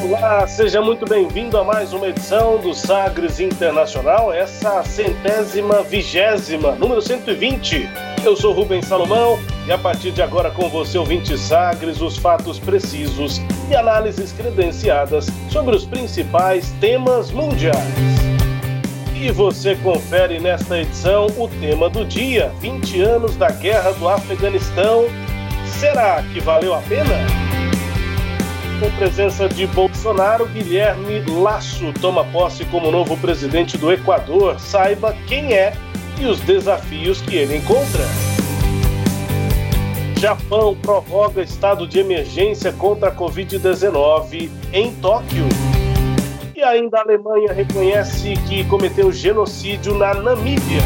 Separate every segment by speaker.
Speaker 1: Olá, seja muito bem-vindo a mais uma edição do Sagres Internacional, essa centésima vigésima, número 120. Eu sou Rubens Salomão e a partir de agora com você, ouvinte Sagres, os fatos precisos e análises credenciadas sobre os principais temas mundiais. E você confere nesta edição o tema do dia: 20 anos da Guerra do Afeganistão. Será que valeu a pena? Com presença de Bolsonaro, Guilherme Lasso toma posse como novo presidente do Equador. Saiba quem é e os desafios que ele encontra. Japão prorroga estado de emergência contra a Covid-19 em Tóquio. E ainda a Alemanha reconhece que cometeu genocídio na Namíbia.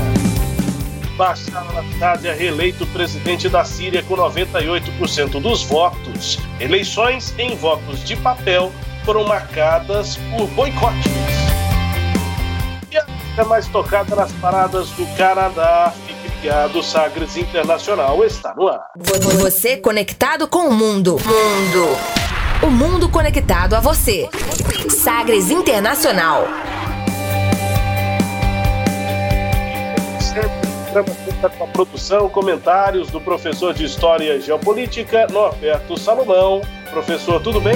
Speaker 1: Bashar al-Assad é reeleito presidente da Síria com 98% dos votos. Eleições em votos de papel foram marcadas por boicotes. E a música mais tocada nas paradas do Canadá, fique ligado, Sagres Internacional está no ar.
Speaker 2: Você conectado com o mundo. Mundo. O mundo conectado a você. Sagres Internacional.
Speaker 1: Programa com a produção, comentários do professor de História e Geopolítica, Norberto Salomão. Professor, tudo bem?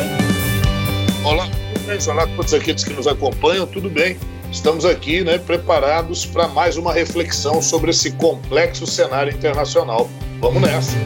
Speaker 3: Olá, tudo bem? Olá a todos aqueles que nos acompanham, tudo bem? Estamos aqui né, preparados para mais uma reflexão sobre esse complexo cenário internacional. Vamos nessa!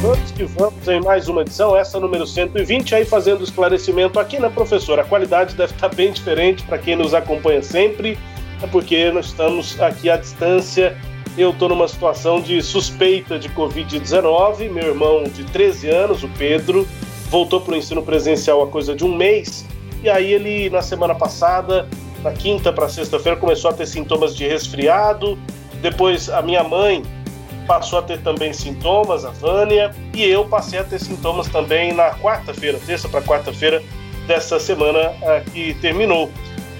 Speaker 1: Vamos que vamos em mais uma edição, essa número 120, aí fazendo esclarecimento aqui, né, professor? A qualidade deve estar bem diferente para quem nos acompanha sempre, é porque nós estamos aqui à distância eu estou numa situação de suspeita de Covid-19. Meu irmão de 13 anos, o Pedro, voltou para o ensino presencial há coisa de um mês. E aí ele, na semana passada, na quinta para sexta-feira, começou a ter sintomas de resfriado. Depois a minha mãe passou a ter também sintomas, a Vânia, e eu passei a ter sintomas também na quarta-feira, terça para quarta-feira dessa semana que terminou.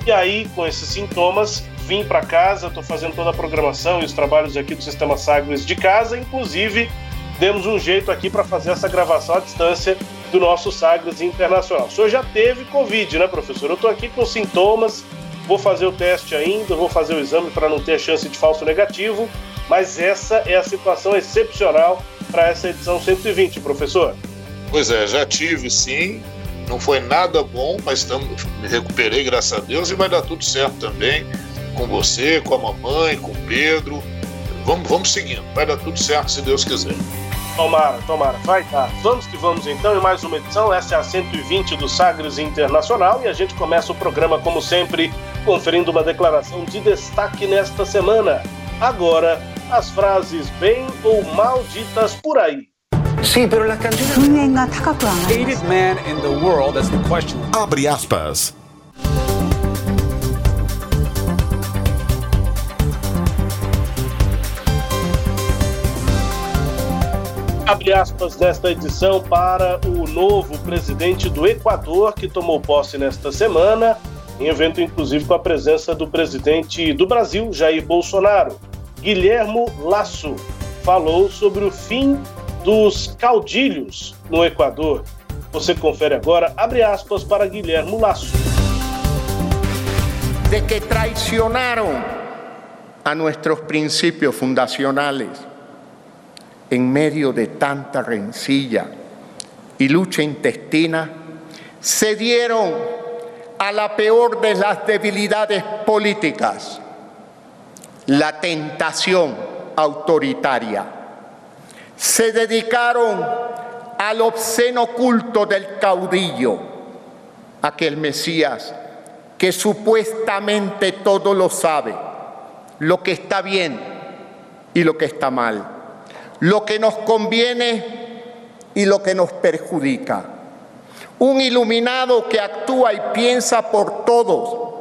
Speaker 1: E aí, com esses sintomas, vim para casa, estou fazendo toda a programação e os trabalhos aqui do Sistema Sagres de casa, inclusive demos um jeito aqui para fazer essa gravação à distância do nosso Sagres Internacional. O senhor já teve Covid, né, professor? Eu estou aqui com sintomas, vou fazer o teste ainda, vou fazer o exame para não ter a chance de falso negativo, mas essa é a situação excepcional para essa edição 120, professor.
Speaker 3: Pois é, já tive sim, não foi nada bom, mas tamo, me recuperei, graças a Deus, e vai dar tudo certo também com você, com a mamãe, com o Pedro. Vamos, vamos seguindo, vai dar tudo certo se Deus quiser.
Speaker 1: Tomara, tomara, vai dar. Vamos que vamos então em mais uma edição. Essa é a 120 do Sagres Internacional e a gente começa o programa, como sempre, conferindo uma declaração de destaque nesta semana. Agora, as frases bem ou mal ditas por aí.
Speaker 4: Sim, pero las canciones.
Speaker 5: Hated man abre aspas
Speaker 1: nesta edição para o novo presidente do Equador, que tomou posse nesta semana, em evento inclusive com a presença do presidente do Brasil, Jair Bolsonaro. Guilhermo Lasso falou sobre o fim dos caudilhos no Equador. Você confere agora, abre aspas para Guilhermo Lasso.
Speaker 6: De que traicionaram a nossos princípios fundacionais en medio de tanta rencilla y lucha intestina, se dieron a la peor de las debilidades políticas, la tentación autoritaria. Se dedicaron al obsceno culto del caudillo, aquel Mesías que supuestamente todo lo sabe, lo que está bien y lo que está mal lo que nos conviene y lo que nos perjudica. Un iluminado que actúa y piensa por todos,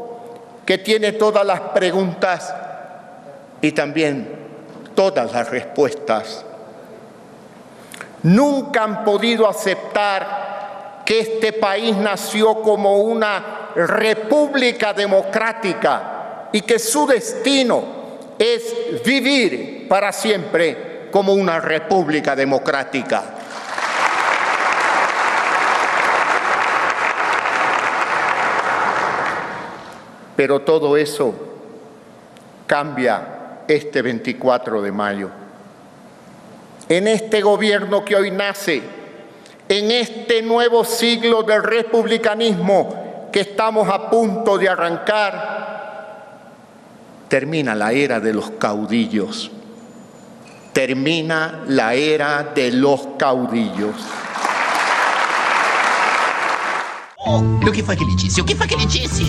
Speaker 6: que tiene todas las preguntas y también todas las respuestas. Nunca han podido aceptar que este país nació como una república democrática y que su destino es vivir para siempre como una república democrática. Pero todo eso cambia este 24 de mayo. En este gobierno que hoy nace, en este nuevo siglo del republicanismo que estamos a punto de arrancar, termina la era de los caudillos. Termina la era de los caudillos.
Speaker 7: Oh, o que foi que ele disse? O que foi que ele disse?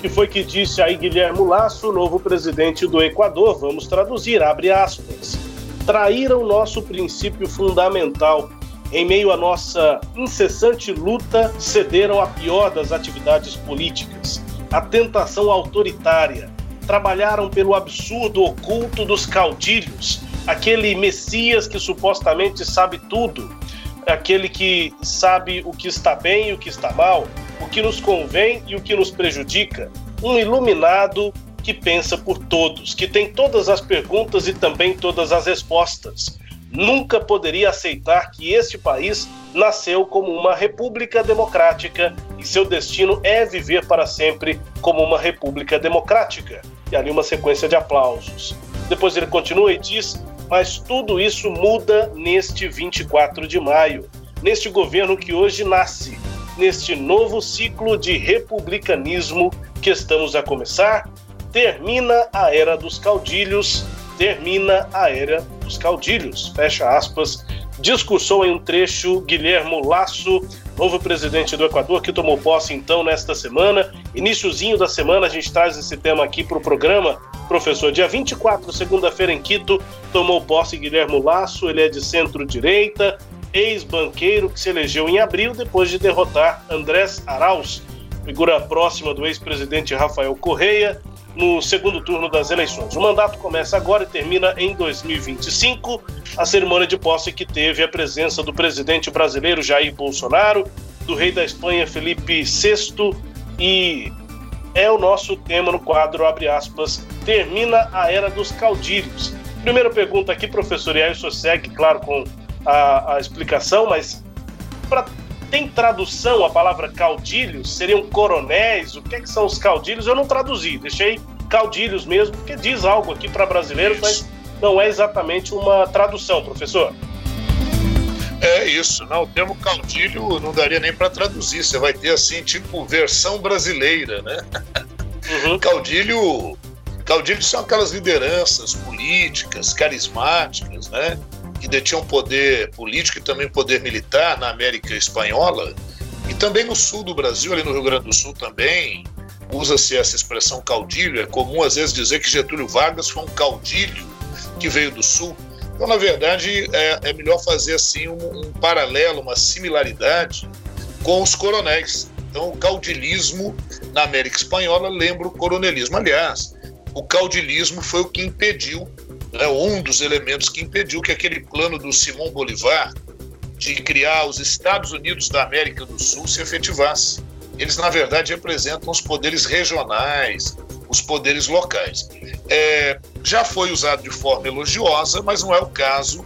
Speaker 1: que foi que disse aí Guilherme Lasso, novo presidente do Equador? Vamos traduzir, abre aspas. Traíram nosso princípio fundamental. Em meio à nossa incessante luta, cederam a pior das atividades políticas, a tentação autoritária. Trabalharam pelo absurdo oculto dos caudilhos, aquele Messias que supostamente sabe tudo, aquele que sabe o que está bem e o que está mal, o que nos convém e o que nos prejudica, um iluminado que pensa por todos, que tem todas as perguntas e também todas as respostas. Nunca poderia aceitar que este país nasceu como uma república democrática e seu destino é viver para sempre como uma república democrática. E ali uma sequência de aplausos. Depois ele continua e diz: Mas tudo isso muda neste 24 de maio, neste governo que hoje nasce, neste novo ciclo de republicanismo que estamos a começar, termina a era dos caudilhos, termina a era dos caudilhos, fecha aspas, discursou em um trecho Guilhermo Lasso, novo presidente do Equador, que tomou posse então nesta semana. Iníciozinho da semana, a gente traz esse tema aqui para o programa. Professor, dia 24, segunda-feira em Quito, tomou posse Guilhermo Lasso, ele é de centro-direita, ex-banqueiro que se elegeu em abril depois de derrotar Andrés Arauz, figura próxima do ex-presidente Rafael Correia, no segundo turno das eleições. O mandato começa agora e termina em 2025. A cerimônia de posse que teve a presença do presidente brasileiro Jair Bolsonaro, do rei da Espanha Felipe VI e é o nosso tema no quadro, abre aspas, termina a era dos caudilhos. Primeira pergunta aqui, professor, e aí o senhor segue, claro, com a, a explicação, mas para tem tradução a palavra caudilhos? Seriam coronéis? O que, é que são os caudilhos? Eu não traduzi, deixei caudilhos mesmo, porque diz algo aqui para brasileiros, mas não é exatamente uma tradução, professor.
Speaker 3: É isso, não, o termo caudilho não daria nem para traduzir, você vai ter assim, tipo, versão brasileira, né? Uhum. Caudilho, caudilho são aquelas lideranças políticas, carismáticas, né? Que detinham poder político e também poder militar na América Espanhola, e também no sul do Brasil, ali no Rio Grande do Sul também, usa-se essa expressão caudilho. É comum às vezes dizer que Getúlio Vargas foi um caudilho que veio do sul. Então, na verdade, é, é melhor fazer assim um, um, paralelo, uma similaridade com os coronéis. Então, o caudilismo na América Espanhola lembra o coronelismo. Aliás, o caudilismo foi o que impediu né, um dos elementos que impediu que aquele plano do Simão Bolivar de criar os Estados Unidos da América do Sul se efetivasse. Eles, na verdade, representam os poderes regionais, os poderes locais. É, já foi usado de forma elogiosa, mas não é o caso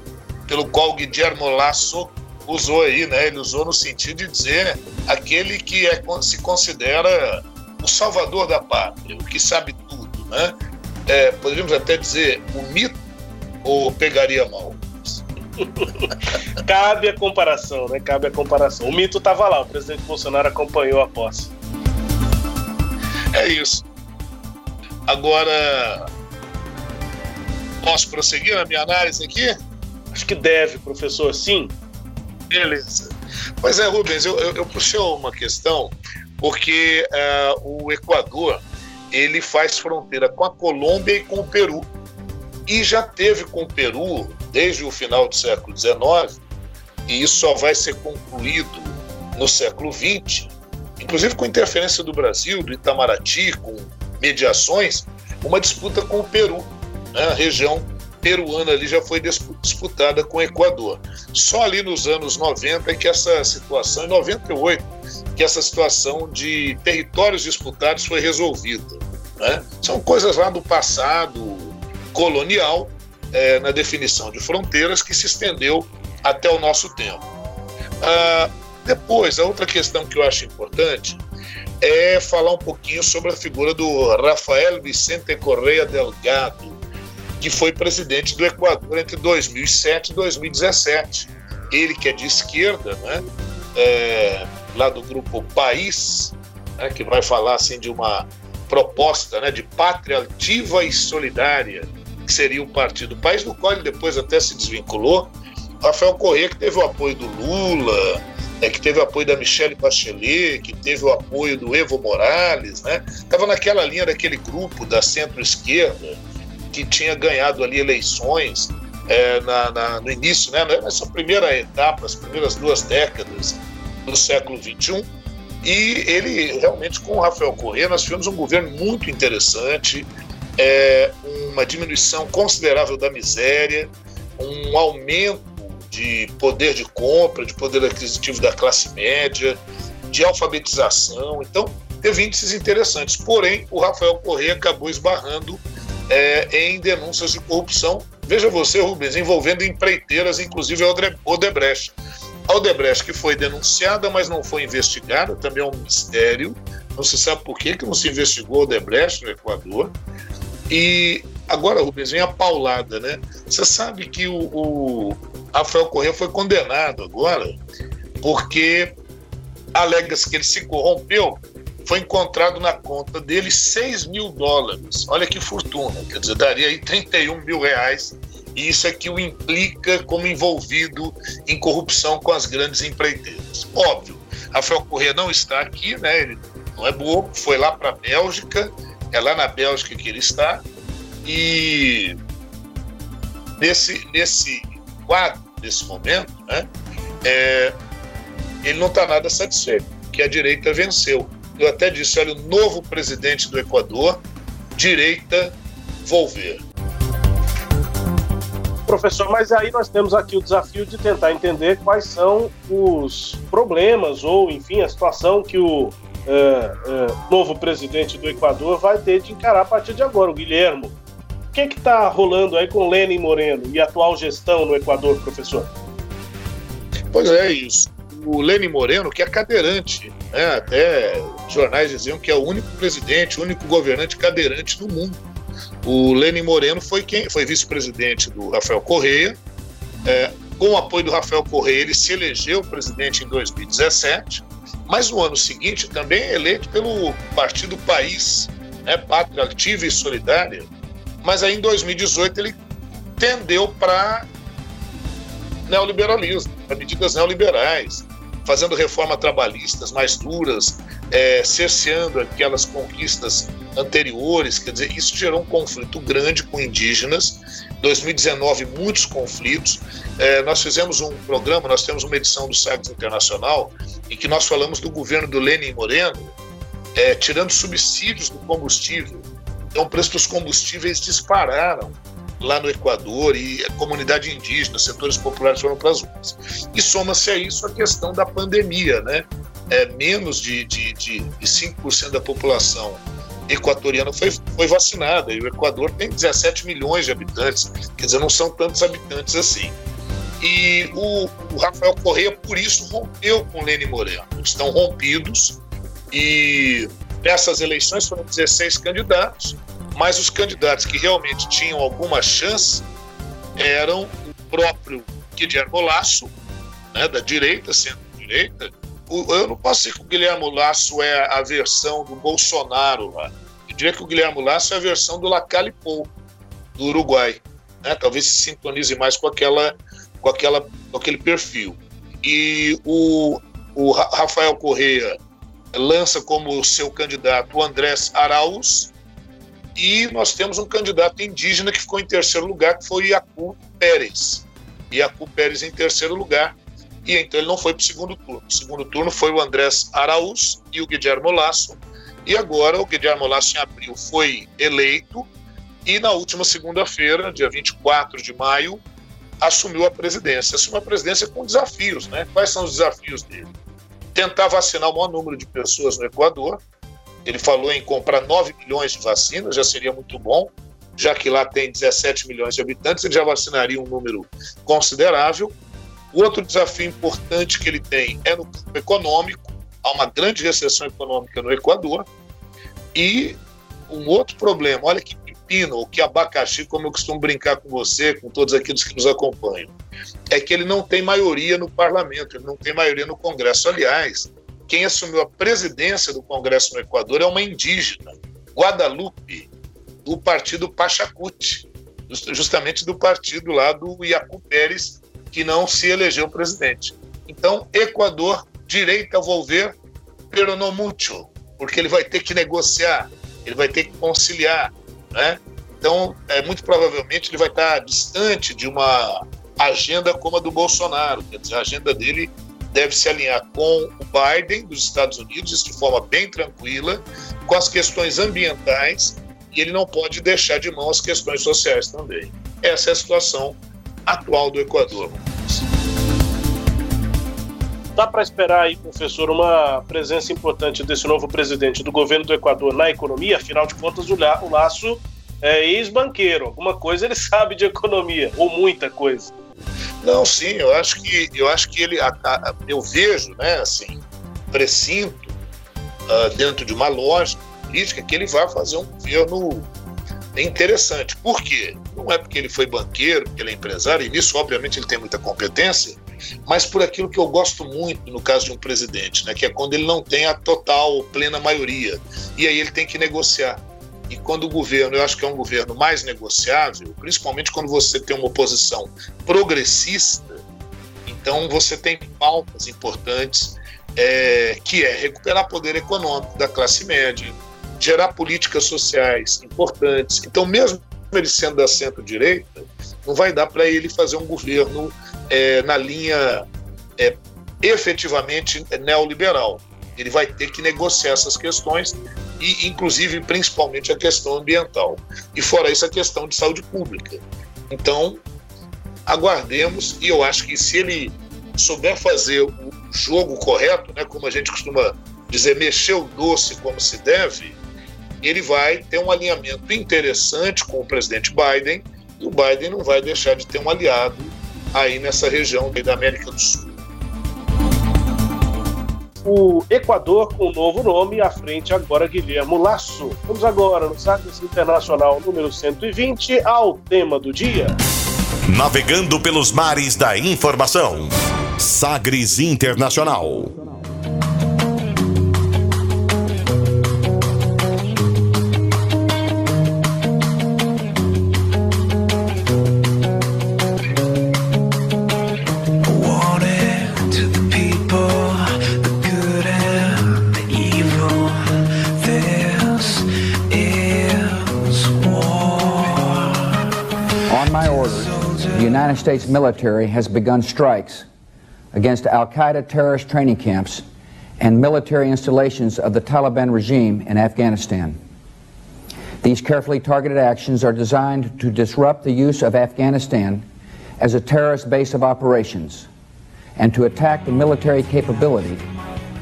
Speaker 3: pelo qual Guillermo Lasso usou aí, né? Ele usou no sentido de dizer aquele que é, se considera o salvador da pátria, o que sabe tudo, né? É, poderíamos até dizer, o mito ou pegaria mal?
Speaker 1: Cabe a comparação, né? Cabe a comparação. O mito estava lá, o presidente Bolsonaro acompanhou a posse.
Speaker 3: É isso. Agora, posso prosseguir na minha análise aqui?
Speaker 1: Acho que deve, professor, sim.
Speaker 3: Beleza. Pois é, Rubens, eu, eu, eu puxei uma questão porque uh, o Equador ele faz fronteira com a Colômbia e com o Peru. E já teve com o Peru desde o final do século XIX, e isso só vai ser concluído no século XX, inclusive com interferência do Brasil, do Itamaraty, com mediações, uma disputa com o Peru, né? a região peruana ali já foi disputada com o Equador. Só ali nos anos 90 é que essa situação, em 98, que essa situação de territórios disputados foi resolvida. Né? São coisas lá do passado colonial, é, na definição de fronteiras, que se estendeu até o nosso tempo. Ah, depois, a outra questão que eu acho importante é falar um pouquinho sobre a figura do Rafael Vicente Correia Delgado, que foi presidente do Equador entre 2007 e 2017. Ele que é de esquerda, né? É, lá do grupo País, né? que vai falar assim de uma proposta né? de pátria ativa e solidária, que seria o partido País, do qual ele depois até se desvinculou. Rafael Corrêa, que teve o apoio do Lula, é, que teve o apoio da Michelle Bachelet, que teve o apoio do Evo Morales, né? Estava naquela linha daquele grupo da centro-esquerda, que tinha ganhado ali eleições é, na, na, no início, né, nessa primeira etapa, as primeiras duas décadas do século XXI. E ele, realmente, com o Rafael Corrêa, nós tivemos um governo muito interessante, é, uma diminuição considerável da miséria, um aumento de poder de compra, de poder aquisitivo da classe média, de alfabetização. Então, teve índices interessantes. Porém, o Rafael Corrêa acabou esbarrando é, em denúncias de corrupção. Veja você, Rubens, envolvendo empreiteiras, inclusive a Odebrecht. A Odebrecht que foi denunciada, mas não foi investigada, também é um mistério. Não se sabe por que, que não se investigou a Odebrecht no Equador. E agora, Rubens, vem a paulada, né? Você sabe que o, o Rafael Corrêa foi condenado agora porque alega-se que ele se corrompeu foi encontrado na conta dele 6 mil dólares. Olha que fortuna, quer dizer, daria aí 31 mil reais. E isso é que o implica como envolvido em corrupção com as grandes empreiteiras. Óbvio, Rafael Corrêa não está aqui, né? Ele não é bobo, foi lá para a Bélgica, é lá na Bélgica que ele está. E nesse, nesse quadro, nesse momento, né, é, ele não está nada satisfeito, que a direita venceu eu até disse: olha, o novo presidente do Equador, direita, Volver.
Speaker 1: Professor, mas aí nós temos aqui o desafio de tentar entender quais são os problemas ou, enfim, a situação que o é, é, novo presidente do Equador vai ter de encarar a partir de agora, o Guilhermo. O que está rolando aí com Lenin Moreno e a atual gestão no Equador, professor?
Speaker 3: Pois é, isso. O Lenin Moreno, que é cadeirante né? Até jornais diziam que é o único presidente, o único governante cadeirante no mundo. O Lenin Moreno foi quem foi vice-presidente do Rafael Correia. É, com o apoio do Rafael Correia, ele se elegeu presidente em 2017, mas no ano seguinte também é eleito pelo Partido País, né, Pátria Ativa e Solidária. Mas aí em 2018 ele tendeu para neoliberalismo, para medidas neoliberais fazendo reformas trabalhistas mais duras, é, cerceando aquelas conquistas anteriores, quer dizer, isso gerou um conflito grande com indígenas. 2019, muitos conflitos. É, nós fizemos um programa, nós temos uma edição do Sagres Internacional, em que nós falamos do governo do Lenin Moreno, é, tirando subsídios do combustível. Então, o preço dos combustíveis dispararam lá no Equador e a comunidade indígena, setores populares foram para as ruas. E soma-se a isso a questão da pandemia, né? É, menos de, de, de, de 5% da população equatoriana foi, foi vacinada e o Equador tem 17 milhões de habitantes, quer dizer, não são tantos habitantes assim. E o, o Rafael Correia, por isso, rompeu com Lênin Moreno. Estão rompidos e nessas eleições foram 16 candidatos mas os candidatos que realmente tinham alguma chance eram o próprio Guilherme Lasso, né, da direita, centro-direita. Eu não posso dizer que o Guilherme Lasso é a versão do Bolsonaro lá. Eu diria que o Guilherme Lasso é a versão do Lacalipou, do Uruguai. Né? Talvez se sintonize mais com, aquela, com, aquela, com aquele perfil. E o, o Rafael Correia lança como seu candidato o Andrés Araúz, e nós temos um candidato indígena que ficou em terceiro lugar, que foi Iacu Pérez. Iacu Pérez em terceiro lugar, e então ele não foi para o segundo turno. O segundo turno foi o Andrés Araúz e o Guilherme Lasso, e agora o Guilherme Lasso em abril foi eleito, e na última segunda-feira, dia 24 de maio, assumiu a presidência. Assumiu a presidência com desafios, né? Quais são os desafios dele? Tentar vacinar o maior número de pessoas no Equador, ele falou em comprar 9 milhões de vacinas, já seria muito bom, já que lá tem 17 milhões de habitantes, ele já vacinaria um número considerável. O outro desafio importante que ele tem é no campo econômico, há uma grande recessão econômica no Equador. E um outro problema, olha que pepino, ou que abacaxi, como eu costumo brincar com você, com todos aqueles que nos acompanham, é que ele não tem maioria no parlamento, ele não tem maioria no Congresso. Aliás, quem assumiu a presidência do Congresso no Equador é uma indígena, Guadalupe, do partido Pachacuti, justamente do partido lá do Iacu Pérez, que não se elegeu presidente. Então, Equador, direita volver, pero no mucho, porque ele vai ter que negociar, ele vai ter que conciliar, né? Então, é, muito provavelmente ele vai estar distante de uma agenda como a do Bolsonaro, quer dizer, a agenda dele deve se alinhar com o Biden dos Estados Unidos, isso de forma bem tranquila, com as questões ambientais, e ele não pode deixar de mão as questões sociais também. Essa é a situação atual do Equador.
Speaker 1: Dá para esperar aí, professor, uma presença importante desse novo presidente do governo do Equador na economia? Afinal de contas, o, o Laço é ex-banqueiro. Alguma coisa ele sabe de economia, ou muita coisa.
Speaker 3: Não, sim, eu acho que eu acho que ele, eu vejo, né, assim, precinto uh, dentro de uma lógica política que ele vai fazer um governo interessante. Por quê? Não é porque ele foi banqueiro, porque ele é empresário, e nisso, obviamente, ele tem muita competência, mas por aquilo que eu gosto muito no caso de um presidente, né, que é quando ele não tem a total, plena maioria. E aí ele tem que negociar. E quando o governo, eu acho que é um governo mais negociável, principalmente quando você tem uma oposição progressista, então você tem pautas importantes, é, que é recuperar poder econômico da classe média, gerar políticas sociais importantes. Então, mesmo ele sendo da centro-direita, não vai dar para ele fazer um governo é, na linha é, efetivamente neoliberal. Ele vai ter que negociar essas questões e, inclusive, principalmente a questão ambiental. E fora isso, a questão de saúde pública. Então, aguardemos e eu acho que se ele souber fazer o jogo correto, né, como a gente costuma dizer, mexer o doce como se deve, ele vai ter um alinhamento interessante com o presidente Biden e o Biden não vai deixar de ter um aliado aí nessa região da América do Sul
Speaker 1: o Equador com um novo nome, à frente agora Guilherme Lasso. Vamos agora no Sagres Internacional número 120 ao tema do dia.
Speaker 5: Navegando pelos mares da informação. Sagres Internacional.
Speaker 8: States military has begun strikes against Al Qaeda terrorist training camps and military installations of the Taliban regime in Afghanistan. These carefully targeted actions are designed to disrupt the use of Afghanistan as a terrorist base of operations and to attack the military capability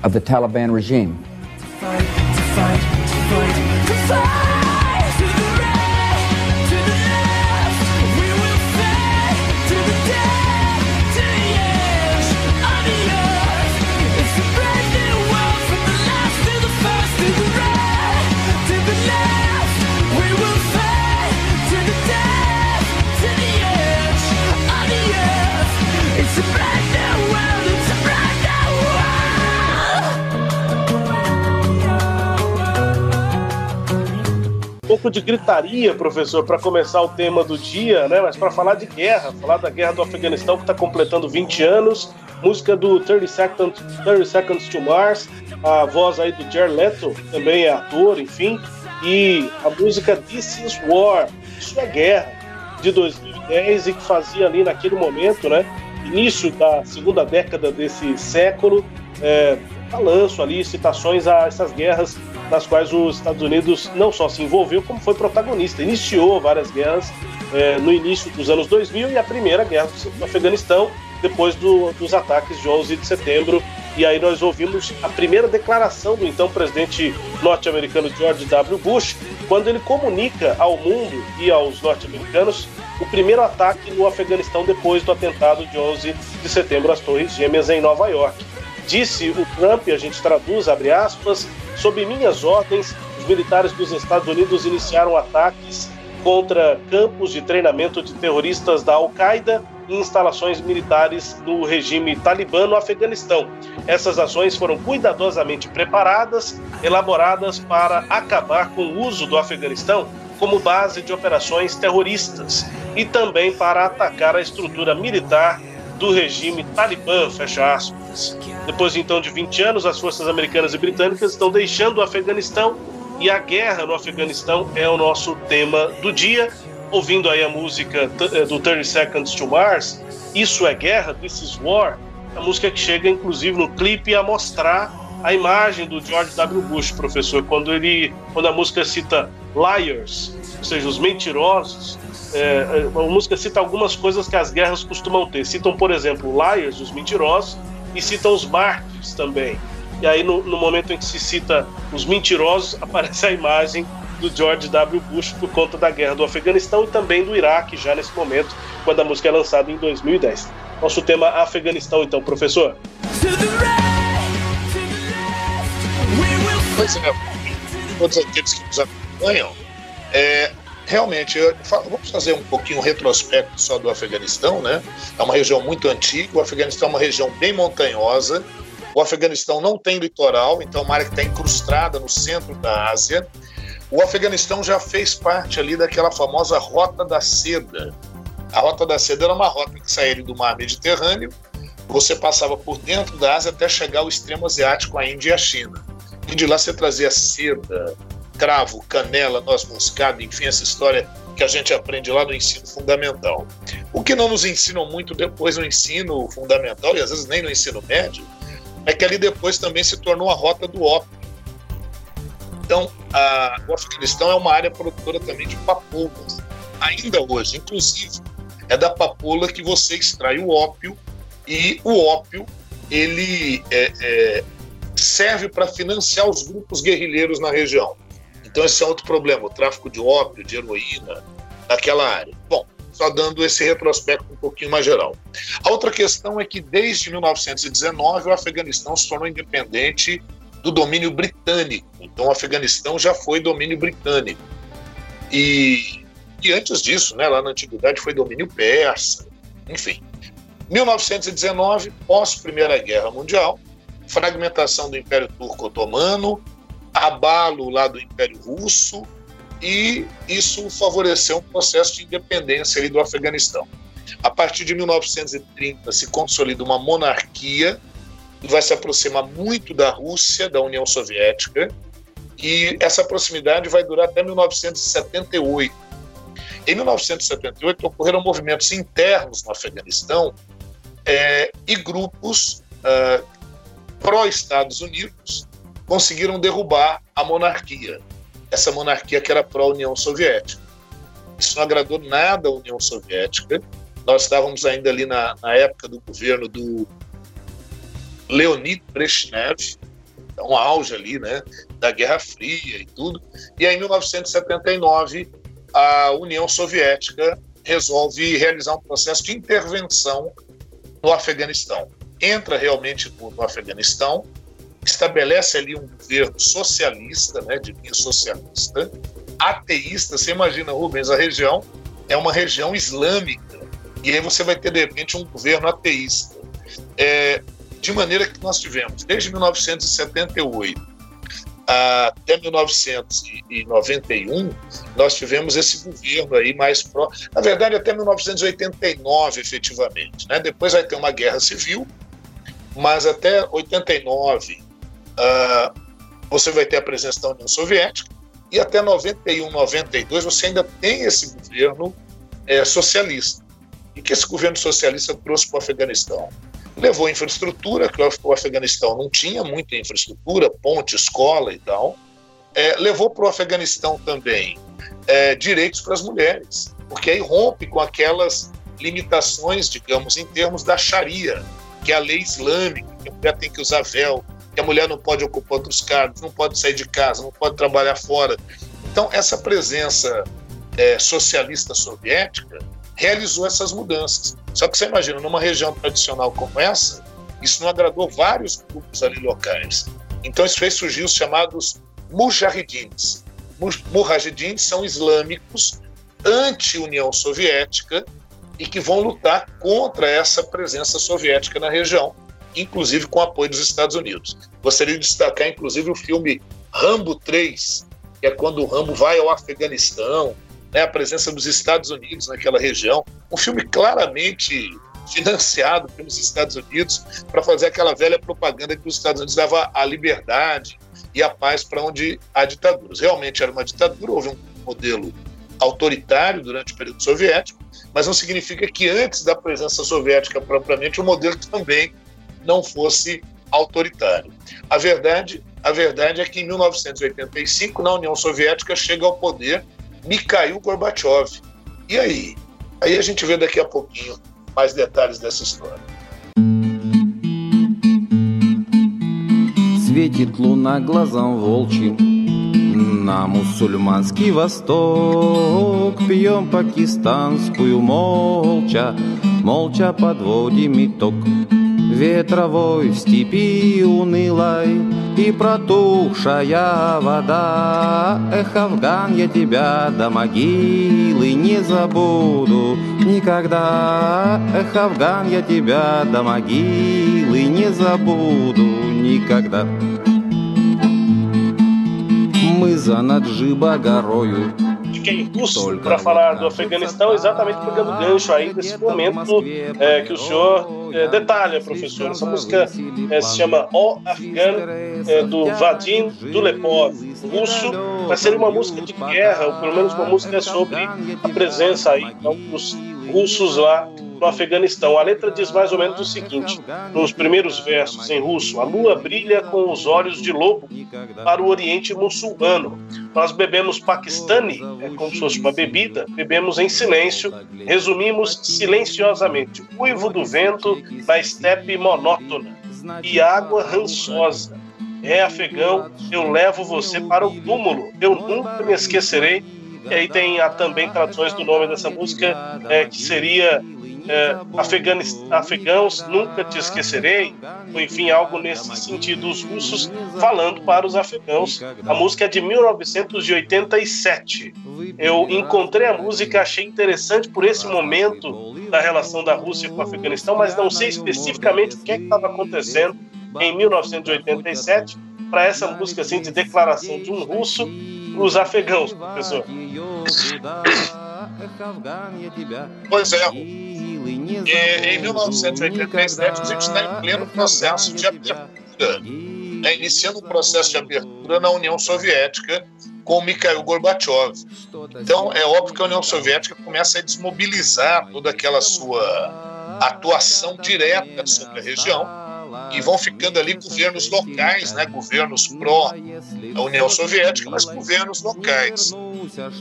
Speaker 8: of the Taliban regime. To fight, to fight, to fight,
Speaker 1: pouco de gritaria, professor, para começar o tema do dia, né? Mas para falar de guerra, falar da guerra do Afeganistão que está completando 20 anos, música do 30 Seconds, 30 Seconds to Mars, a voz aí do Jared Leto, também é ator, enfim, e a música This Is War, Isso é Guerra, de 2010 e que fazia ali naquele momento, né? Início da segunda década desse século, é, balanço ali, citações a essas guerras nas quais os Estados Unidos não só se envolveu, como foi protagonista. Iniciou várias guerras é, no início dos anos 2000 e a primeira guerra do Afeganistão, depois do, dos ataques de 11 de setembro. E aí nós ouvimos a primeira declaração do então presidente norte-americano George W. Bush, quando ele comunica ao mundo e aos norte-americanos o primeiro ataque no Afeganistão depois do atentado de 11 de setembro às Torres Gêmeas em Nova York. Disse o Trump, a gente traduz, abre aspas, sob minhas ordens, os militares dos Estados Unidos iniciaram ataques contra campos de treinamento de terroristas da Al-Qaeda e instalações militares do regime talibã no Afeganistão. Essas ações foram cuidadosamente preparadas, elaboradas para acabar com o uso do Afeganistão como base de operações terroristas e também para atacar a estrutura militar do regime talibã, fecha aspas. Depois então de 20 anos, as forças americanas e britânicas estão deixando o Afeganistão e a guerra no Afeganistão é o nosso tema do dia. Ouvindo aí a música eh, do 30 Seconds to Mars, Isso é Guerra, This is War, a música que chega inclusive no clipe a mostrar a imagem do George W. Bush, professor, quando ele, quando a música cita liars, ou seja, os mentirosos, é, a música cita algumas coisas que as guerras costumam ter. Citam, por exemplo, liars, os mentirosos, e citam os mártires também. E aí, no, no, momento em que se cita os mentirosos, aparece a imagem do George W. Bush por conta da guerra do Afeganistão e também do Iraque, já nesse momento, quando a música é lançada em 2010. Nosso tema Afeganistão, então, professor.
Speaker 3: Pois é, todos aqueles que nos acompanham, é, realmente, vamos fazer um pouquinho um retrospecto só do Afeganistão, né? É uma região muito antiga, o Afeganistão é uma região bem montanhosa, o Afeganistão não tem litoral, então é uma área que está incrustada no centro da Ásia. O Afeganistão já fez parte ali daquela famosa Rota da Seda. A Rota da Seda era uma rota que saía do mar Mediterrâneo, você passava por dentro da Ásia até chegar ao extremo asiático, a Índia e a China. E de lá você trazia seda, cravo, canela, noz moscada, enfim, essa história que a gente aprende lá no ensino fundamental. O que não nos ensinam muito depois no ensino fundamental, e às vezes nem no ensino médio, é que ali depois também se tornou a rota do ópio. Então, a, o Afeganistão é uma área produtora também de papoulas. Ainda hoje, inclusive, é da papoula que você extrai o ópio e o ópio ele é, é, serve para financiar os grupos guerrilheiros na região. Então esse é outro problema, o tráfico de ópio, de heroína, naquela área. Bom, só dando esse retrospecto um pouquinho mais geral. A outra questão é que desde 1919 o Afeganistão se tornou independente do domínio britânico. Então o Afeganistão já foi domínio britânico. E, e antes disso, né, lá na antiguidade foi domínio persa. Enfim, 1919, pós Primeira Guerra Mundial, fragmentação do Império Turco Otomano, abalo lá do Império Russo e isso favoreceu um processo de independência ali do Afeganistão. A partir de 1930 se consolida uma monarquia e vai se aproximar muito da Rússia, da União Soviética, e essa proximidade vai durar até 1978. Em 1978 ocorreram movimentos internos no Afeganistão é, e grupos uh, pró-Estados Unidos conseguiram derrubar a monarquia, essa monarquia que era pró-União Soviética. Isso não agradou nada à União Soviética. Nós estávamos ainda ali na, na época do governo do Leonid Brezhnev, um auge ali, né, da Guerra Fria e tudo. E aí, em 1979, a União Soviética resolve realizar um processo de intervenção no Afeganistão. Entra realmente no Afeganistão, estabelece ali um governo socialista, né, de linha socialista, ateísta. Você imagina, Rubens, a região é uma região islâmica, e aí você vai ter, de repente, um governo ateísta. É, de maneira que nós tivemos, desde 1978, até 1991, nós tivemos esse governo aí mais próximo. Na verdade, até 1989, efetivamente. Né? Depois vai ter uma guerra civil, mas até 89 uh, você vai ter a presença da União Soviética, e até 91, 92 você ainda tem esse governo é, socialista. E que esse governo socialista trouxe para o Afeganistão? levou infraestrutura, que o Afeganistão não tinha muita infraestrutura, ponte, escola e tal. É, levou para o Afeganistão também é, direitos para as mulheres, porque aí rompe com aquelas limitações, digamos, em termos da Sharia, que é a lei islâmica, que a mulher tem que usar véu, que a mulher não pode ocupar outros cargos, não pode sair de casa, não pode trabalhar fora. Então, essa presença é, socialista soviética realizou essas mudanças. Só que você imagina, numa região tradicional como essa, isso não agradou vários grupos ali locais. Então isso fez surgir os chamados mujahidins. Mujahidins são islâmicos anti-União Soviética e que vão lutar contra essa presença soviética na região, inclusive com apoio dos Estados Unidos. Gostaria de destacar, inclusive, o filme Rambo 3, que é quando o Rambo vai ao Afeganistão, né, a presença dos Estados Unidos naquela região. Um filme claramente financiado pelos Estados Unidos para fazer aquela velha propaganda que os Estados Unidos davam a liberdade e a paz para onde há ditaduras. Realmente era uma ditadura, houve um modelo autoritário durante o período soviético, mas não significa que antes da presença soviética propriamente o modelo também não fosse autoritário. A verdade, a verdade é que em 1985, na União Soviética, chega ao poder Mikhail Gorbachev. E aí? Aí a gente vê daqui a pouquinho mais detalhes dessa história.
Speaker 9: Светит луна глазом волчьим На мусульманский восток Пьем пакистанскую молча Молча подводим итог Ветровой степи унылой И протухшая вода. Эх, Афган, я тебя до могилы не забуду никогда. Эх, Афган, я тебя до могилы не забуду никогда. Мы за Наджиба горою
Speaker 1: fiquei russo para falar do Afeganistão, exatamente pegando gancho aí desse momento é, que o senhor é, detalha, professor. Essa música é, se chama O Afghan, é, do Vadim Dulepov, russo. Vai ser uma música de guerra, ou pelo menos uma música sobre a presença aí então, dos russos lá Afeganistão. A letra diz mais ou menos o seguinte, nos primeiros versos em russo: A lua brilha com os olhos de lobo para o Oriente muçulmano. Nós bebemos paquistani, é como se fosse uma bebida, bebemos em silêncio, resumimos silenciosamente: uivo do vento na estepe monótona e água rançosa. É afegão, eu levo você para o túmulo, eu nunca me esquecerei. E aí tem a, também traduções do nome dessa música, é, que seria é, afegãos, nunca te esquecerei, ou enfim, algo nesse sentido, os russos falando para os afegãos. A música é de 1987. Eu encontrei a música, achei interessante por esse momento da relação da Rússia com o Afeganistão, mas não sei especificamente o que é estava acontecendo em 1987 para essa música assim de declaração de um russo os afegãos, professor.
Speaker 3: Pois é. E, em 1987, a gente está em pleno processo de abertura, né, iniciando um processo de abertura na União Soviética com Mikhail Gorbachev. Então, é óbvio que a União Soviética começa a desmobilizar toda aquela sua atuação direta sobre a região e vão ficando ali governos locais, né, governos pró a União Soviética, mas governos locais.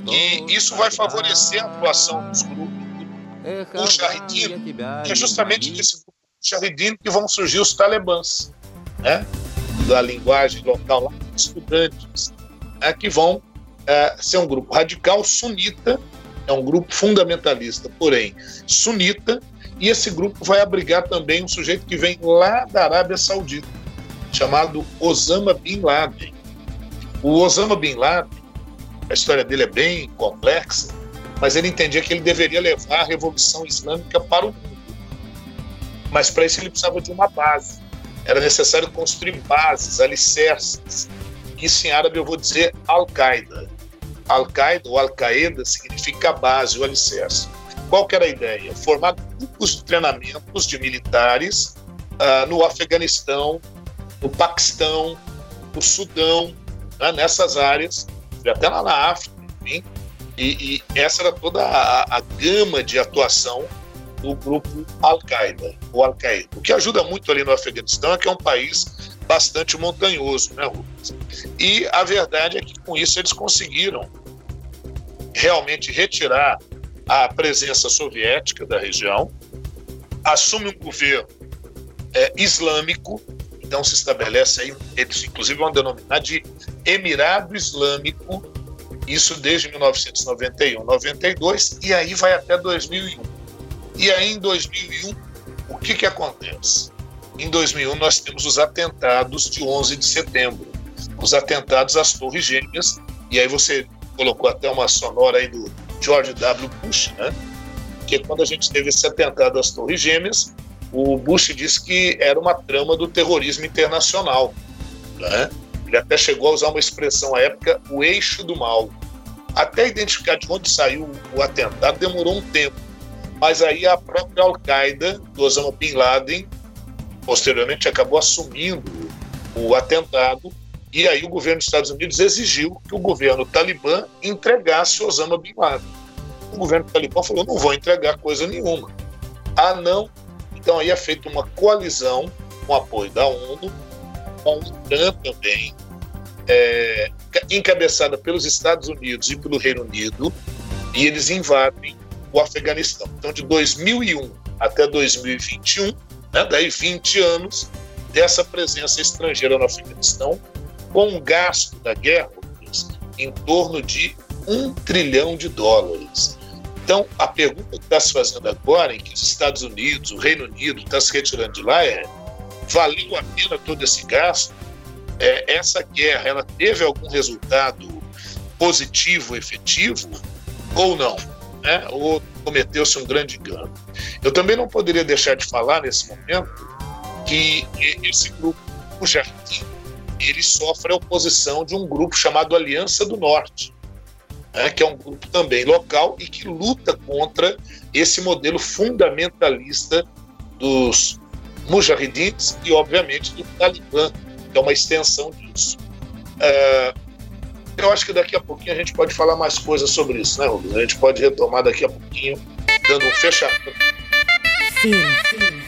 Speaker 3: E isso vai favorecer a atuação dos grupos o Shahidin, que é justamente desse grupo Shahidin que vão surgir os talibãs, né? da linguagem local lá, estudantes, né? que vão é, ser um grupo radical sunita, é um grupo fundamentalista, porém sunita, e esse grupo vai abrigar também um sujeito que vem lá da Arábia Saudita, chamado Osama Bin Laden. O Osama Bin Laden, a história dele é bem complexa, mas ele entendia que ele deveria levar a Revolução Islâmica para o mundo. Mas para isso ele precisava de uma base. Era necessário construir bases, alicerces. Isso em árabe eu vou dizer Al-Qaeda. Al-Qaeda ou Al-Qaeda significa base, o alicerce. Qual que era a ideia? Formar grupos de treinamentos de militares uh, no Afeganistão, no Paquistão, no Sudão, né, nessas áreas, até lá na África, enfim. E, e essa era toda a, a gama de atuação do grupo Al-Qaeda, o Al-Qaeda. O que ajuda muito ali no Afeganistão é que é um país bastante montanhoso, né, Rubens? E a verdade é que com isso eles conseguiram realmente retirar a presença soviética da região, assume um governo é, islâmico, então se estabelece aí, eles inclusive vão denominar de Emirado Islâmico, isso desde 1991, 92 e aí vai até 2001. E aí em 2001, o que que acontece? Em 2001 nós temos os atentados de 11 de setembro, os atentados às Torres Gêmeas, e aí você colocou até uma sonora aí do George W. Bush, né? Que quando a gente teve esse atentado às Torres Gêmeas, o Bush disse que era uma trama do terrorismo internacional, né? Ele até chegou a usar uma expressão à época, o eixo do mal. Até identificar de onde saiu o atentado demorou um tempo, mas aí a própria Al-Qaeda, do Osama Bin Laden, posteriormente acabou assumindo o atentado e aí o governo dos Estados Unidos exigiu que o governo talibã entregasse Osama Bin Laden. O governo talibã falou: não vou entregar coisa nenhuma. Ah, não. Então aí é feita uma coalizão com apoio da ONU, com a OTAN também, é, encabeçada pelos Estados Unidos e pelo Reino Unido, e eles invadem o Afeganistão. Então, de 2001 até 2021, né, daí 20 anos dessa presença estrangeira no Afeganistão, com um gasto da guerra em torno de um trilhão de dólares. Então, a pergunta que está se fazendo agora, em que os Estados Unidos, o Reino Unido está se retirando de lá, é: valeu a pena todo esse gasto? É, essa guerra, ela teve algum resultado positivo, efetivo, ou não? Né? Ou cometeu-se um grande engano? Eu também não poderia deixar de falar nesse momento que esse grupo, o Jardim, ele sofre a oposição de um grupo chamado Aliança do Norte, né, que é um grupo também local e que luta contra esse modelo fundamentalista dos mujahidins e, obviamente, do Talibã, que é uma extensão disso. É, eu acho que daqui a pouquinho a gente pode falar mais coisas sobre isso, né, Rubens? A gente pode retomar daqui a pouquinho, dando um fechamento. Sim, sim.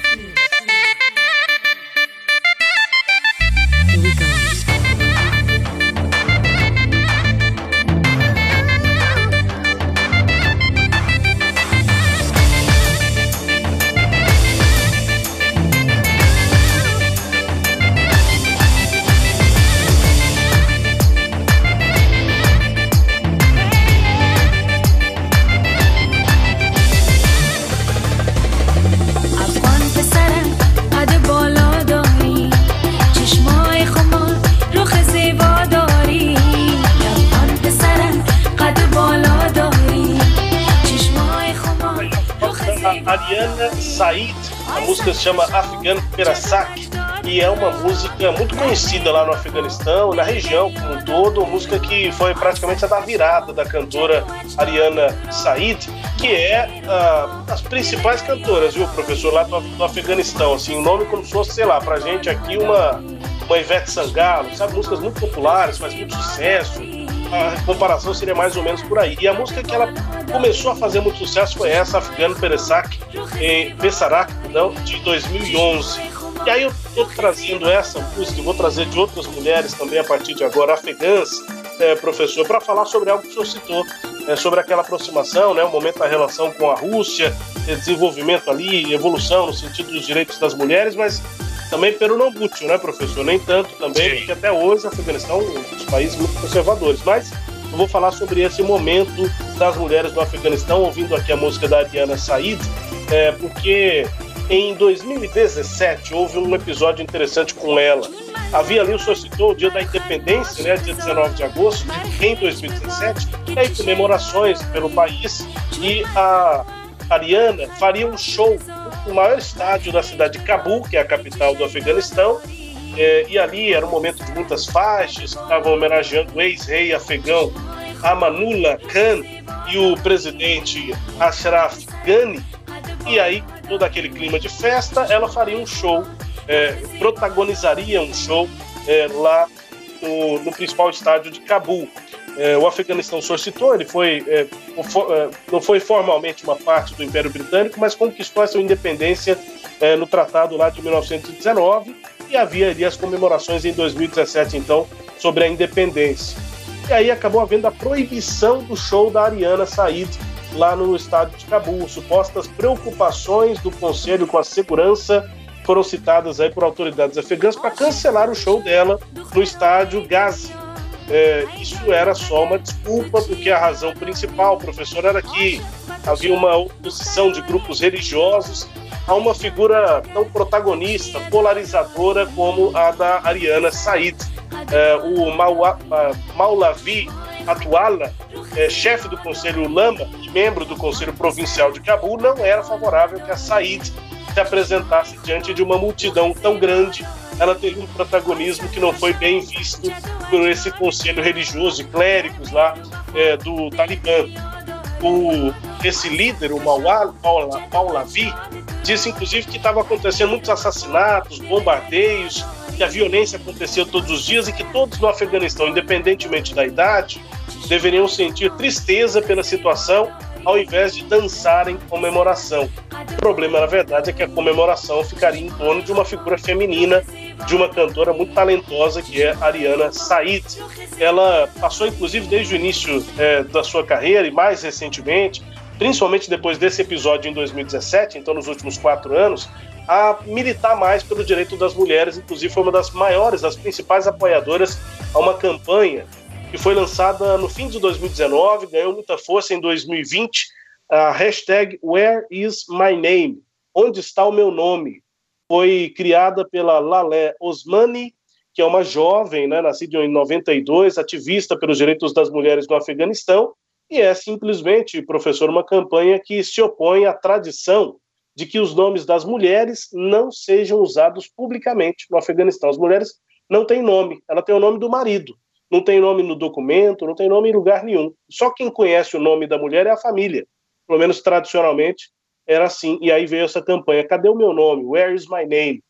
Speaker 1: Ariana Said. A música se chama Afghan Perasak e é uma música muito conhecida lá no Afeganistão, na região como um todo, uma música que foi praticamente a da virada da cantora Ariana Said, que é uh, as principais cantoras, viu, professor, lá do, do Afeganistão, assim, o nome como se fosse, sei lá, pra gente aqui uma, uma Ivete Sangalo, sabe, músicas muito populares, faz muito sucesso, a comparação seria mais ou menos por aí. E a música que ela começou a fazer muito sucesso foi essa, Afgano Peresak, em Pessarak, não, de 2011. E aí eu estou trazendo essa música, vou trazer de outras mulheres também a partir de agora, afegãs, é, professor, para falar sobre algo que o senhor citou, é, sobre aquela aproximação, né, o momento da relação com a Rússia, desenvolvimento ali, evolução no sentido dos direitos das mulheres, mas também pelo não útil, né, professor? Nem tanto também, Sim. porque até hoje o Afeganistão é um dos países muito conservadores. Mas eu vou falar sobre esse momento das mulheres do Afeganistão, ouvindo aqui a música da Ariana Said, é, porque em 2017 houve um episódio interessante com ela. Havia ali, o senhor citou, o dia da independência, né, dia 19 de agosto, em 2017, e aí comemorações pelo país, e a Ariana faria um show no maior estádio da cidade de Cabul, que é a capital do Afeganistão, é, e ali era um momento de muitas faixas que estavam homenageando o ex-rei afegão Amanullah Khan e o presidente Ashraf Ghani. E aí, todo aquele clima de festa, ela faria um show, é, protagonizaria um show é, lá no, no, principal estádio de Cabul. É, o Afeganistão solicitou, ele foi, é, é, não foi formalmente uma parte do Império Britânico, mas conquistou a sua independência é, no tratado lá de 1919 e havia ali as comemorações em 2017, então, sobre a independência. E aí acabou havendo a proibição do show da Ariana Said lá no estádio de Cabul. Supostas preocupações do conselho com a segurança foram citadas aí por autoridades afegãs para cancelar o show dela no estádio Ghazi. É, isso era só uma desculpa, porque a razão principal, professor, era que havia uma oposição de grupos religiosos a uma figura tão protagonista, polarizadora como a da Ariana Said é, o Maulavi Atuala, é, chefe do Conselho Lama e membro do Conselho Provincial de Cabul, não era favorável que a Said se apresentasse diante de uma multidão tão grande. Ela teve um protagonismo que não foi bem visto por esse conselho religioso e clérigos lá é, do Talibã. O, esse líder, o Maulavi, disse inclusive que estava acontecendo muitos assassinatos, bombardeios, que a violência acontecia todos os dias e que todos no Afeganistão, independentemente da idade, deveriam sentir tristeza pela situação ao invés de dançar em comemoração. O problema, na verdade, é que a comemoração ficaria em torno de uma figura feminina, de uma cantora muito talentosa, que é Ariana Said. Ela passou, inclusive, desde o início é, da sua carreira e mais recentemente, principalmente depois desse episódio em 2017, então nos últimos quatro anos, a militar mais pelo direito das mulheres, inclusive foi uma das maiores, das principais apoiadoras a uma campanha que foi lançada no fim de 2019, ganhou muita força em 2020, a hashtag Where is my name? Onde está o meu nome? Foi criada pela Lalé Osmani, que é uma jovem, né, nascida em 92, ativista pelos direitos das mulheres no Afeganistão, e é simplesmente, professor, uma campanha que se opõe à tradição de que os nomes das mulheres não sejam usados publicamente no Afeganistão. As mulheres não têm nome, ela tem o nome do marido, não tem nome no documento, não tem nome em lugar nenhum. Só quem conhece o nome da mulher é a família, pelo menos tradicionalmente era assim. E aí veio essa campanha: cadê o meu nome? Where is my name?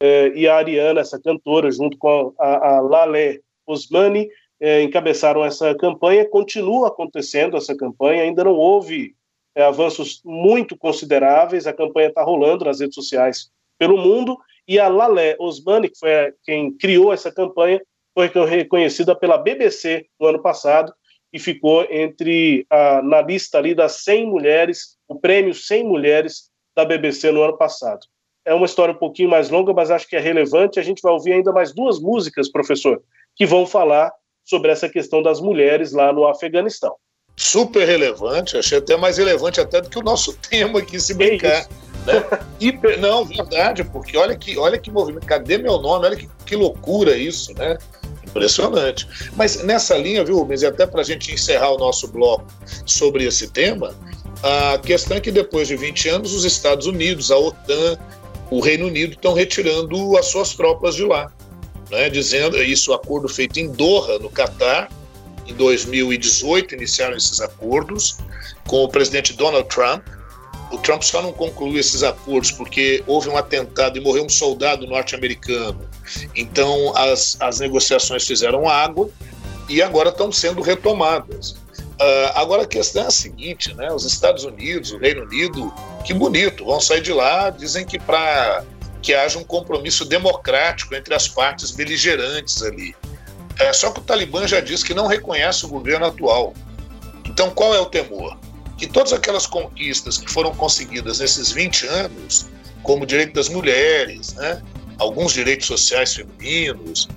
Speaker 1: É, e a Ariana, essa cantora, junto com a, a Lalé Osmani, é, encabeçaram essa campanha. Continua acontecendo essa campanha, ainda não houve é, avanços muito consideráveis. A campanha está rolando nas redes sociais pelo mundo e a Lalé Osmani, que foi quem criou essa campanha, foi reconhecida pela BBC no ano passado e ficou entre a, na lista ali das 100 mulheres, o prêmio 100 mulheres da BBC no ano passado. É uma história um pouquinho mais longa, mas acho que é relevante. A gente vai ouvir ainda mais duas músicas, professor, que vão falar sobre essa questão das mulheres lá no Afeganistão
Speaker 3: super relevante, achei até mais relevante até do que o nosso tema aqui, se brincar. Né? Hiper, não, verdade, porque olha que, olha que movimento, cadê meu nome? Olha que, que loucura isso, né? Impressionante. Mas nessa linha, viu, Rubens, e até para a gente encerrar o nosso bloco sobre esse tema, a questão é que depois de 20 anos, os Estados Unidos, a OTAN, o Reino Unido estão retirando as suas tropas de lá. Né? Dizendo, isso acordo feito em Doha, no Catar, em 2018 iniciaram esses acordos com o presidente Donald Trump. O Trump só não concluiu esses acordos porque houve um atentado e morreu um soldado norte-americano. Então as, as negociações fizeram água e agora estão sendo retomadas. Uh, agora a questão é a seguinte, né? Os Estados Unidos, o Reino Unido, que bonito, vão sair de lá, dizem que para que haja um compromisso democrático entre as partes beligerantes ali. É, só que o Talibã já disse que não reconhece o governo atual. Então, qual é o temor? Que todas aquelas conquistas que foram conseguidas nesses 20 anos, como o direito das mulheres, né, alguns direitos sociais femininos,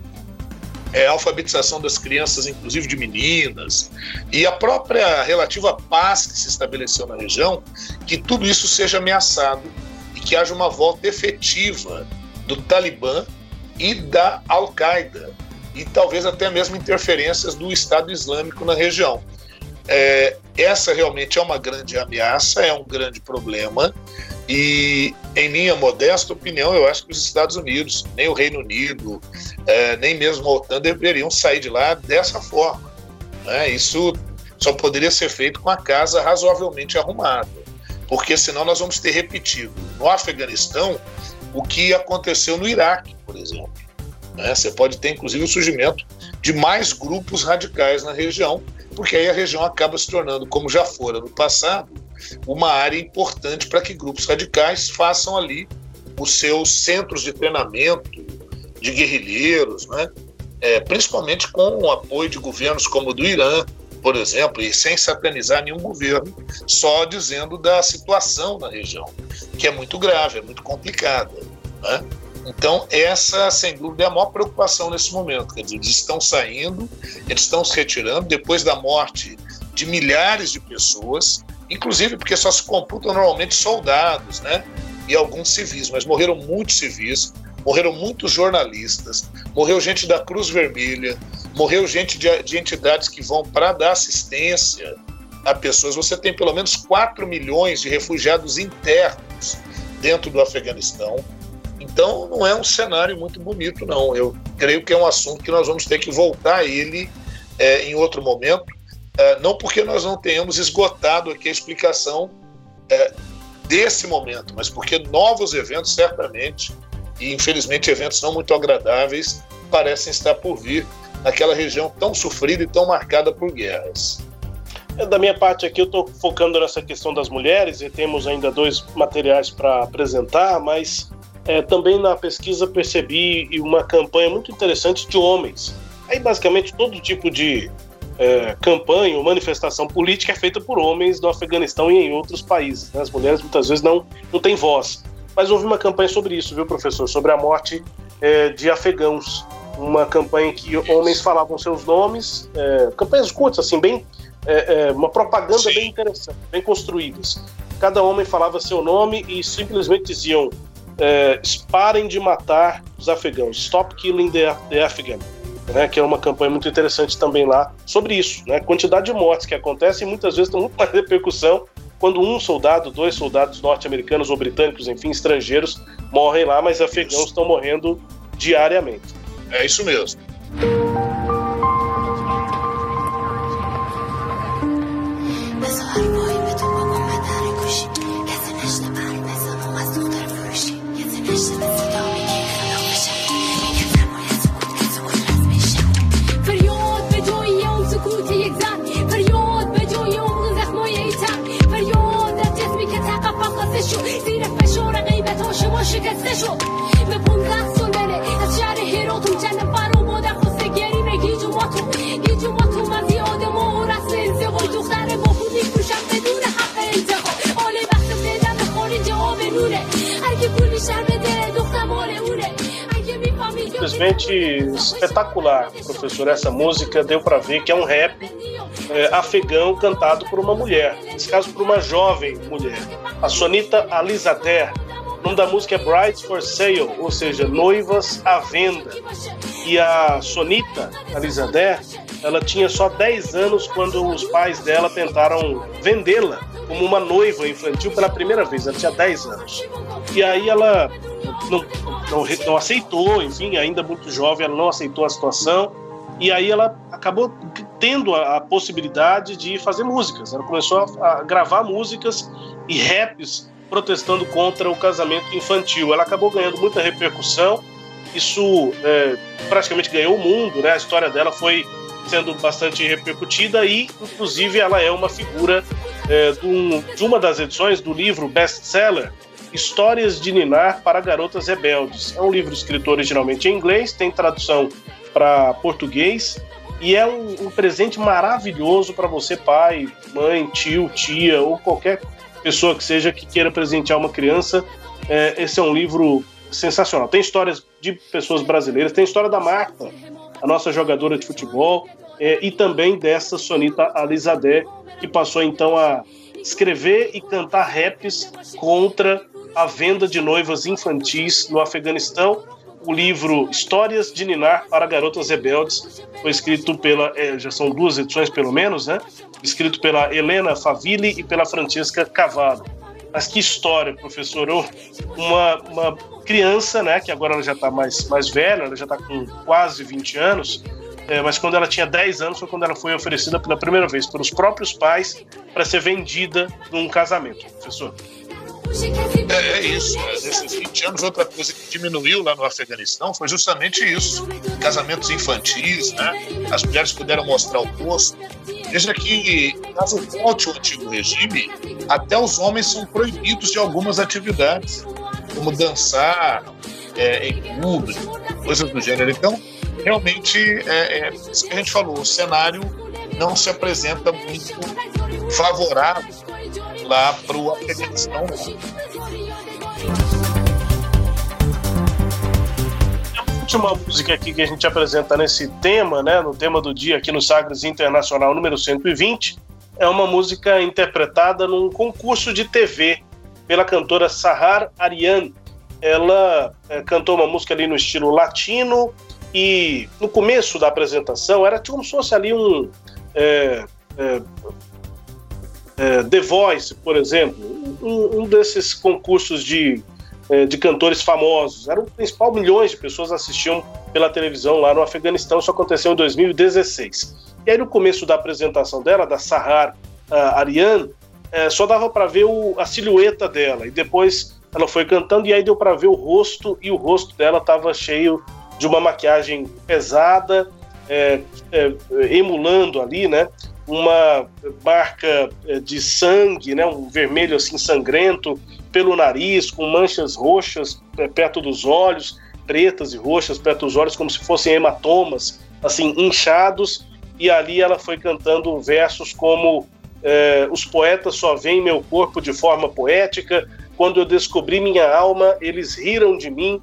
Speaker 3: é, alfabetização das crianças, inclusive de meninas, e a própria relativa paz que se estabeleceu na região, que tudo isso seja ameaçado e que haja uma volta efetiva do Talibã e da Al-Qaeda e talvez até mesmo interferências do Estado Islâmico na região. É, essa realmente é uma grande ameaça, é um grande problema, E, em minha modesta opinião, eu acho que os Estados Unidos, nem o Reino Unido, é, nem mesmo a OTAN deveriam sair de lá dessa forma. Né? Isso só poderia ser feito com a casa razoavelmente arrumada, porque senão nós vamos ter repetido no Afeganistão o que aconteceu no Iraque, por exemplo. Né? Você pode ter, inclusive, o surgimento de mais grupos radicais na região, porque aí a região acaba se tornando, como já fora no passado, uma área importante para que grupos radicais façam ali os seus centros de treinamento de guerrilheiros, né? É, principalmente com o apoio de governos como o do Irã, por exemplo, e sem satanizar nenhum governo, só dizendo da situação na região, que é muito grave, é muito complicada. Né? Então, essa, sem dúvida, é a maior preocupação nesse momento. Quer dizer, eles estão saindo, eles estão se retirando depois da morte de milhares de pessoas, inclusive porque só se computam normalmente soldados, né? E alguns civis, mas morreram muitos civis, morreram muitos jornalistas, morreu gente da Cruz Vermelha, morreu gente de, de entidades que vão para dar assistência a pessoas. Você tem pelo menos 4 milhões de refugiados internos dentro do Afeganistão. Então, não é um cenário muito bonito, não. Eu creio que é um assunto que nós vamos ter que voltar a ele é, em outro momento, não porque nós não tenhamos esgotado aqui a explicação é, desse momento, mas porque novos eventos, certamente, e infelizmente eventos não muito agradáveis, parecem estar por vir naquela região tão sofrida e tão marcada por guerras.
Speaker 1: É, da minha parte aqui, eu estou focando nessa questão das mulheres e temos ainda dois materiais para apresentar, mas é, também na pesquisa percebi uma campanha muito interessante de homens. Aí, basicamente, todo tipo de é, campanha ou manifestação política é feita por homens no Afeganistão e em outros países. Né? As mulheres muitas vezes não, não têm voz. Mas houve uma campanha sobre isso, viu, professor? Sobre a morte é, de afegãos. Uma campanha que homens falavam seus nomes, é, campanhas curtas, assim, bem. É, é, uma propaganda Sim. bem interessante, bem construídas. Cada homem falava seu nome e simplesmente diziam: é, parem de matar os afegãos, stop killing the, the Afghan né, que é uma campanha muito interessante também lá sobre isso, né, quantidade de mortes que acontecem e muitas vezes tem muito mais repercussão quando um soldado, dois soldados norte-americanos ou britânicos, enfim, estrangeiros, morrem lá, mas afegãos estão morrendo diariamente.
Speaker 3: É isso mesmo.
Speaker 10: خسته شو. زیر فشار غیبت آشما شکسته شو. به پونزه سال بره از شهر هراتون جنب بر و مادر خسته گریمه گیج و ماتون گیج و ماتون از یاد ما و رسل انتقال دختر با خود میفروشم بدون حق انتقال آله وقت بدم خارج آب نوره هرکی پولی شرم
Speaker 1: Simplesmente espetacular, professor. Essa música deu para ver que é um rap é, afegão cantado por uma mulher, nesse caso por uma jovem mulher, a Sonita Alizadeh o nome da música é Brides for Sale, ou seja, noivas à venda. E a Sonita, a Lizadé, ela tinha só 10 anos quando os pais dela tentaram vendê-la como uma noiva infantil pela primeira vez. Ela tinha 10 anos. E aí ela não, não, não aceitou, enfim, ainda muito jovem, ela não aceitou a situação. E aí ela acabou tendo a, a possibilidade de fazer músicas. Ela começou a, a gravar músicas e raps protestando contra o casamento infantil. Ela acabou ganhando muita repercussão, isso é, praticamente ganhou o mundo, né? A história dela foi sendo bastante repercutida e, inclusive, ela é uma figura é, de, uma das edições do livro best-seller Histórias de Ninar para Garotas Rebeldes. É um livro escrito originalmente em inglês, tem tradução para português e é um, um presente maravilhoso para você, pai, mãe, tio, tia ou qualquer pessoa que seja que queira presentear uma criança, é, esse é um livro sensacional. Tem histórias de pessoas brasileiras, tem história da Marta, a nossa jogadora de futebol, é, e também dessa Sonita Alizadeh, que passou então a escrever e cantar raps contra a venda de noivas infantis no Afeganistão. O livro Histórias de Ninar para Garotas Rebeldes foi escrito pela, é, já são duas edições pelo menos, né? escrito pela Helena Favilli e pela Francesca Cavallo. Mas que história, professor. Uma, uma criança, né, que agora ela já está mais, mais velha, ela já está com quase 20 anos, é, mas quando ela tinha 10 anos foi quando ela foi oferecida pela primeira vez pelos próprios pais para ser vendida num casamento, professor.
Speaker 3: É, é isso. Nesses 20 anos, outra coisa que diminuiu lá no Afeganistão foi justamente isso. Casamentos infantis, né? As mulheres puderam mostrar o rosto. Veja que, caso volte o antigo regime, até os homens são proibidos de algumas atividades, como dançar é, em público, coisas do gênero. Então, realmente, é, é isso que a gente falou, o cenário não se apresenta muito favorável lá para Afeganistão.
Speaker 1: A última música aqui que a gente apresenta nesse tema, né, no tema do dia aqui no Sagres Internacional número 120, é uma música interpretada num concurso de TV pela cantora Sahar Ariane. Ela é, cantou uma música ali no estilo latino e no começo da apresentação era como se fosse ali um é, é, é, The Voice, por exemplo, um, um desses concursos de, é, de cantores famosos. Era o principal, milhões de pessoas assistiam pela televisão lá no Afeganistão. Isso aconteceu em 2016. E aí, no começo da apresentação dela, da Sahar uh, é, só dava para ver o, a silhueta dela. E depois ela foi cantando, e aí deu para ver o rosto, e o rosto dela estava cheio de uma maquiagem pesada, é, é, emulando ali, né? Uma marca eh, de sangue, né, um vermelho assim sangrento pelo nariz, com manchas roxas eh, perto dos olhos, pretas e roxas perto dos olhos, como se fossem hematomas, assim, inchados. E ali ela foi cantando versos como eh, Os poetas só veem meu corpo de forma poética, quando eu descobri minha alma, eles riram de mim.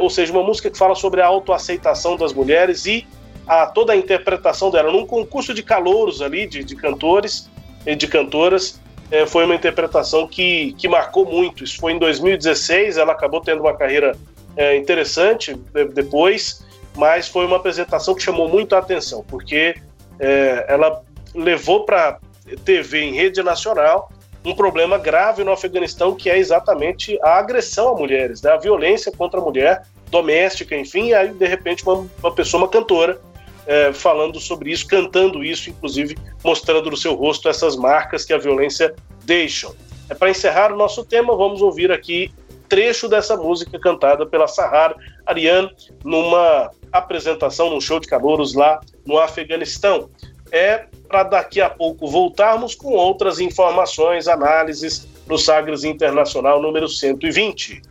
Speaker 1: ou seja, uma música que fala sobre a autoaceitação das mulheres e a toda a interpretação dela num concurso de calouros ali, de, de cantores e de cantoras. É, foi uma interpretação que, que marcou muito. Isso foi em 2016, ela acabou tendo uma carreira é, interessante depois, mas foi uma apresentação que chamou muito a atenção, porque é, ela levou para TV em rede nacional um problema grave no Afeganistão, que é exatamente a agressão a mulheres, né? a violência contra a mulher, doméstica, enfim, e aí, de repente, uma, uma pessoa, uma cantora, é, falando sobre isso, cantando isso, inclusive mostrando no seu rosto essas marcas que a violência deixa. É para encerrar o nosso tema, vamos ouvir aqui trecho dessa música cantada pela Sahar Ariane numa apresentação, num show de calouros lá no Afeganistão. É para daqui a pouco voltarmos com outras informações, análises no Sagres Internacional número 120.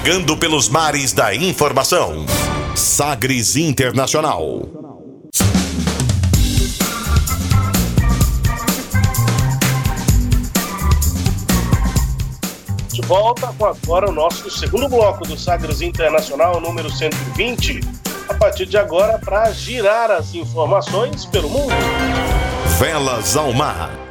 Speaker 5: Navegando pelos mares da informação. Sagres Internacional.
Speaker 1: De volta com agora o nosso segundo bloco do Sagres Internacional número 120. A partir de agora, para girar as informações pelo mundo.
Speaker 5: Velas ao mar.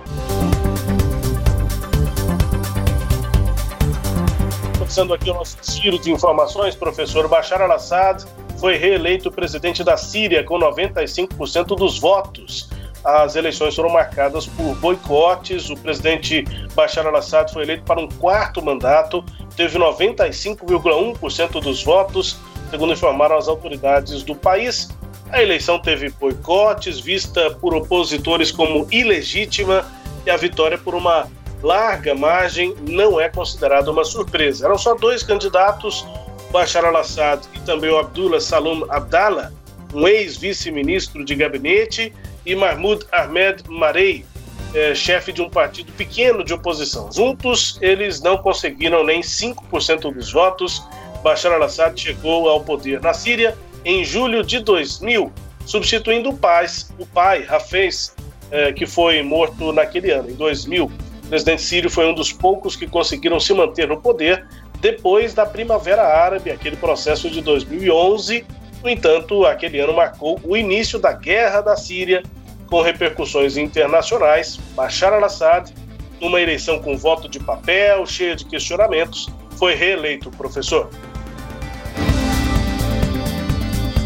Speaker 1: Começando aqui o nosso giro de informações, professor Bashar al-Assad foi reeleito presidente da Síria com 95% dos votos. As eleições foram marcadas por boicotes. O presidente Bashar al-Assad foi eleito para um quarto mandato, teve 95,1% dos votos, segundo informaram as autoridades do país. A eleição teve boicotes, vista por opositores como ilegítima, e a vitória por uma larga margem não é considerada uma surpresa. Eram só dois candidatos, Bashar al-Assad e também o Abdullah Salom Abdallah, um ex-vice-ministro de gabinete, e Mahmoud Ahmed Marei, é, chefe de um partido pequeno de oposição. Juntos, eles não conseguiram nem 5% dos votos. Bashar al-Assad chegou ao poder na Síria em julho de 2000, substituindo o pai, o pai Hafez, é, que foi morto naquele ano, em 2000. O presidente sírio foi um dos poucos que conseguiram se manter no poder depois da Primavera Árabe, aquele processo de 2011. No entanto, aquele ano marcou o início da Guerra da Síria, com repercussões internacionais. Bashar al-Assad, numa eleição com voto de papel, cheia de questionamentos, foi reeleito professor.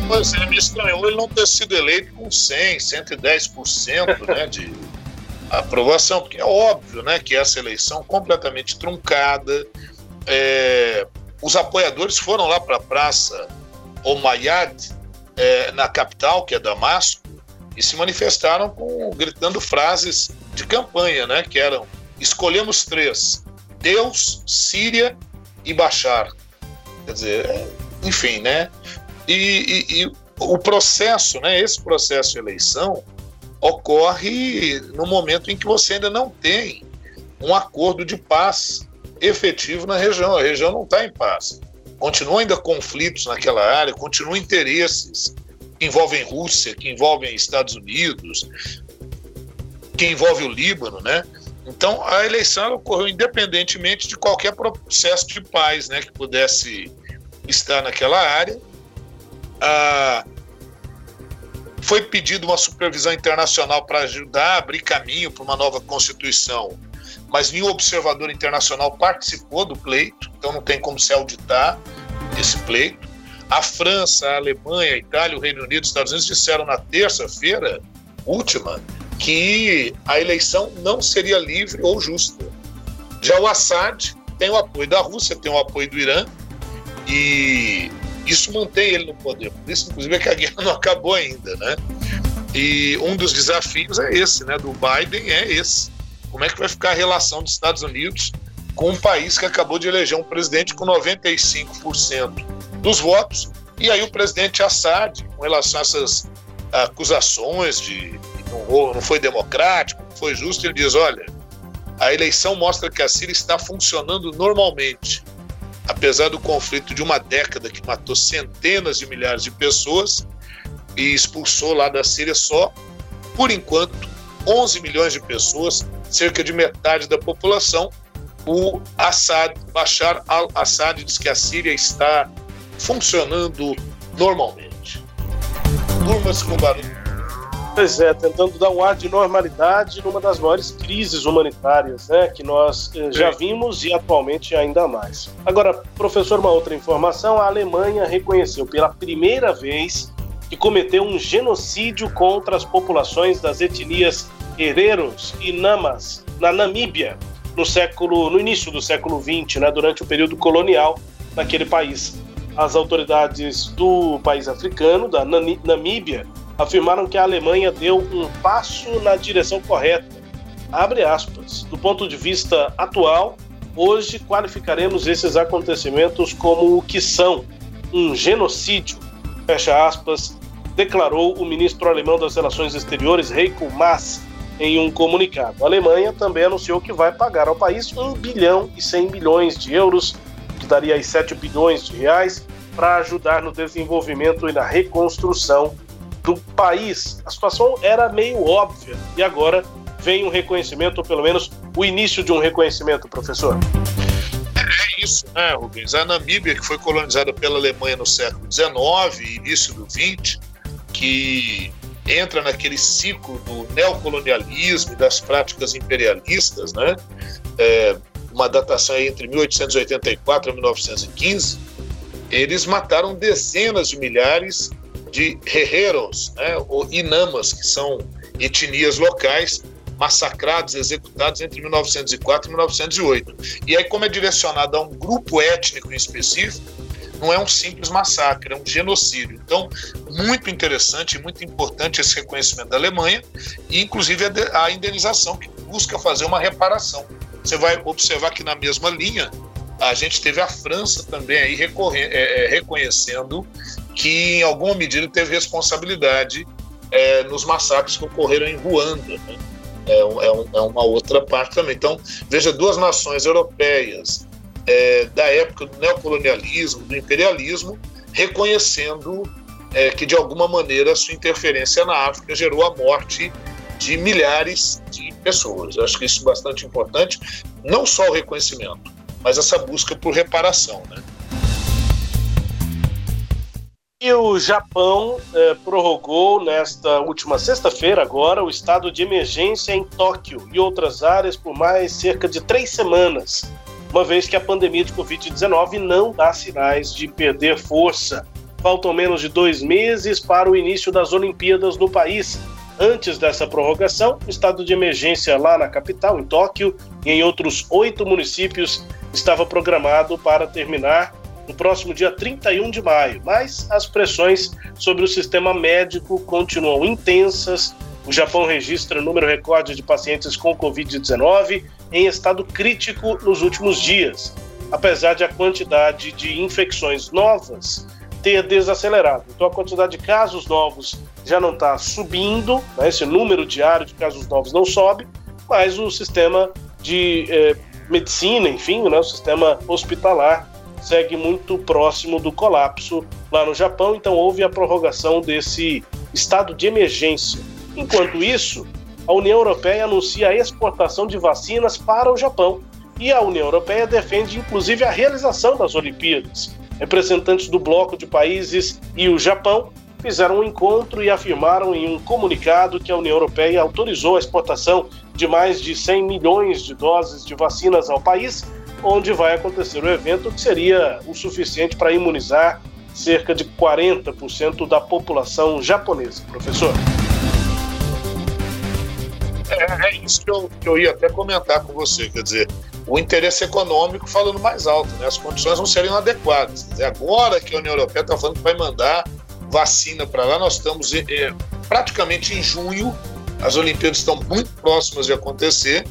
Speaker 3: Pois é, me estranhou ele não ter sido eleito com 100, 110% né, de aprovação, porque é óbvio né, que essa eleição completamente truncada. É, os apoiadores foram lá para a Praça Omayad, é, na capital, que é Damasco, e se manifestaram com, gritando frases de campanha, né, que eram escolhemos três: Deus, Síria e Bashar. Quer dizer, é, enfim, né? E, e, e, o processo, né, esse processo de eleição ocorre no momento em que você ainda não tem um acordo de paz efetivo na região. A região não está em paz. Continuam ainda conflitos naquela área, continuam interesses que envolvem Rússia, que envolvem Estados Unidos, que envolve o Líbano, né? Então a eleição ocorreu independentemente de qualquer processo de paz, né, que pudesse estar naquela área. Ah, foi pedido uma supervisão internacional para ajudar a abrir caminho para uma nova constituição, mas nenhum observador internacional participou do pleito, então não tem como se auditar esse pleito. A França, a Alemanha, a Itália, o Reino Unido, os Estados Unidos disseram na terça-feira última que a eleição não seria livre ou justa. Já o Assad tem o apoio da Rússia, tem o apoio do Irã e isso mantém ele no poder. Por isso, inclusive, é que a guerra não acabou ainda, né? E um dos desafios é esse, né? Do Biden é esse. Como é que vai ficar a relação dos Estados Unidos com um país que acabou de eleger um presidente com 95% dos votos, e aí o presidente Assad, com relação a essas acusações de não foi democrático, não foi justo, ele diz: olha, a eleição mostra que a Síria está funcionando normalmente. Apesar do conflito de uma década que matou centenas de milhares de pessoas e expulsou lá da Síria só, por enquanto, 11 milhões de pessoas, cerca de metade da população, o Assad, Bashar al-Assad diz que a Síria está funcionando normalmente. Turmas com barulho.
Speaker 1: Pois é, tentando dar um ar de normalidade numa das maiores crises humanitárias né, que nós eh, já vimos e atualmente ainda mais. Agora, professor, uma outra informação: a Alemanha reconheceu pela primeira vez que cometeu um genocídio contra as populações das etnias Hereros e Namas na Namíbia, no século, no início do século XX, né, durante o período colonial naquele país. As autoridades do país africano, da Namíbia, afirmaram que a Alemanha deu um passo na direção correta. Abre aspas. Do ponto de vista atual, hoje qualificaremos esses acontecimentos como o que são um genocídio. Fecha aspas, declarou o ministro alemão das Relações Exteriores, Heiko Maas, em um comunicado. A Alemanha também anunciou que vai pagar ao país 1 bilhão e 100 milhões de euros, que daria aí 7 bilhões de reais, para ajudar no desenvolvimento e na reconstrução do país. A situação era meio óbvia e agora vem um reconhecimento, ou pelo menos o início de um reconhecimento, professor.
Speaker 3: É isso, né, Rubens? A Namíbia, que foi colonizada pela Alemanha no século XIX início do XX, que entra naquele ciclo do neocolonialismo e das práticas imperialistas, né? É, uma datação entre 1884 e 1915, eles mataram dezenas de milhares de herreros, né, ou inamas, que são etnias locais, massacrados, executados entre 1904 e 1908. E aí, como é direcionado a um grupo étnico em específico, não é um simples massacre, é um genocídio. Então, muito interessante e muito importante esse reconhecimento da Alemanha e, inclusive, a indenização que busca fazer uma reparação. Você vai observar que na mesma linha a gente teve a França também aí é, é, reconhecendo que em alguma medida teve responsabilidade é, nos massacres que ocorreram em Ruanda. Né? É, é, é, uma outra parte também. Então, veja, duas nações europeias é, da época do neocolonialismo, do imperialismo, reconhecendo é, que, de alguma maneira, sua interferência na África gerou a morte de milhares de pessoas. Eu acho que isso é bastante importante, não só o reconhecimento, mas essa busca por reparação. Né?
Speaker 1: E o Japão eh, prorrogou nesta última sexta-feira, agora, o estado de emergência em Tóquio e outras áreas por mais cerca de três semanas, uma vez que a pandemia de Covid-19 não dá sinais de perder força. Faltam menos de dois meses para o início das Olimpíadas no país. Antes dessa prorrogação, o estado de emergência lá na capital, em Tóquio, e em outros oito municípios, estava programado para terminar no próximo dia 31 de maio, mas as pressões sobre o sistema médico continuam intensas. O Japão registra número recorde de pacientes com Covid-19 em estado crítico nos últimos dias, apesar de a quantidade de infecções novas ter desacelerado. Então, a quantidade de casos novos já não está subindo, né? esse número diário de casos novos não sobe, mas o sistema de eh, medicina, enfim, né? o sistema hospitalar segue muito próximo do colapso lá no Japão, então houve a prorrogação desse estado de emergência. Enquanto isso, a União Europeia anuncia a exportação de vacinas para o Japão e a União Europeia defende inclusive a realização das Olimpíadas. Representantes do bloco de países e o Japão fizeram um encontro e afirmaram em um comunicado que a União Europeia autorizou a exportação de mais de 100 milhões de doses de vacinas ao país onde vai acontecer o evento, que seria o suficiente para imunizar cerca de 40% da população japonesa. Professor.
Speaker 3: É, é isso que eu, que eu ia até comentar com você, quer dizer, o interesse econômico falando mais alto, né? as condições não seriam adequadas. Dizer, agora que a União Europeia está falando que vai mandar vacina para lá, nós estamos é, praticamente em junho, as Olimpíadas estão muito próximas de acontecer,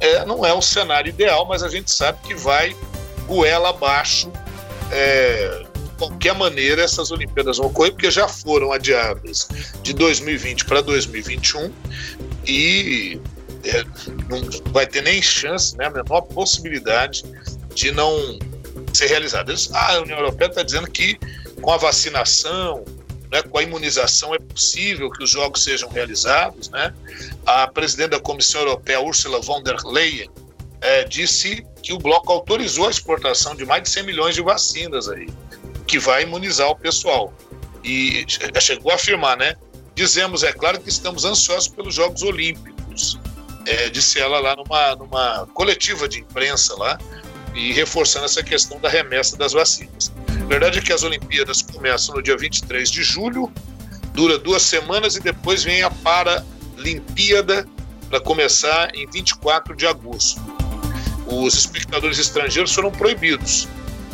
Speaker 3: é, não é um cenário ideal, mas a gente sabe que vai goela abaixo. É, de qualquer maneira, essas Olimpíadas vão ocorrer, porque já foram adiadas de 2020 para 2021 e é, não vai ter nem chance, né, a menor possibilidade de não ser realizada. Ah, a União Europeia está dizendo que com a vacinação, né, com a imunização é possível que os jogos sejam realizados. Né? A presidente da Comissão Europeia, Ursula von der Leyen, é, disse que o bloco autorizou a exportação de mais de 100 milhões de vacinas aí, que vai imunizar o pessoal. E chegou a afirmar, né? Dizemos, é claro, que estamos ansiosos pelos Jogos Olímpicos. É, disse ela lá numa, numa coletiva de imprensa lá, e reforçando essa questão da remessa das vacinas. Verdade é que as Olimpíadas começam no dia 23 de julho, dura duas semanas e depois vem a Paralimpíada para começar em 24 de agosto. Os espectadores estrangeiros foram proibidos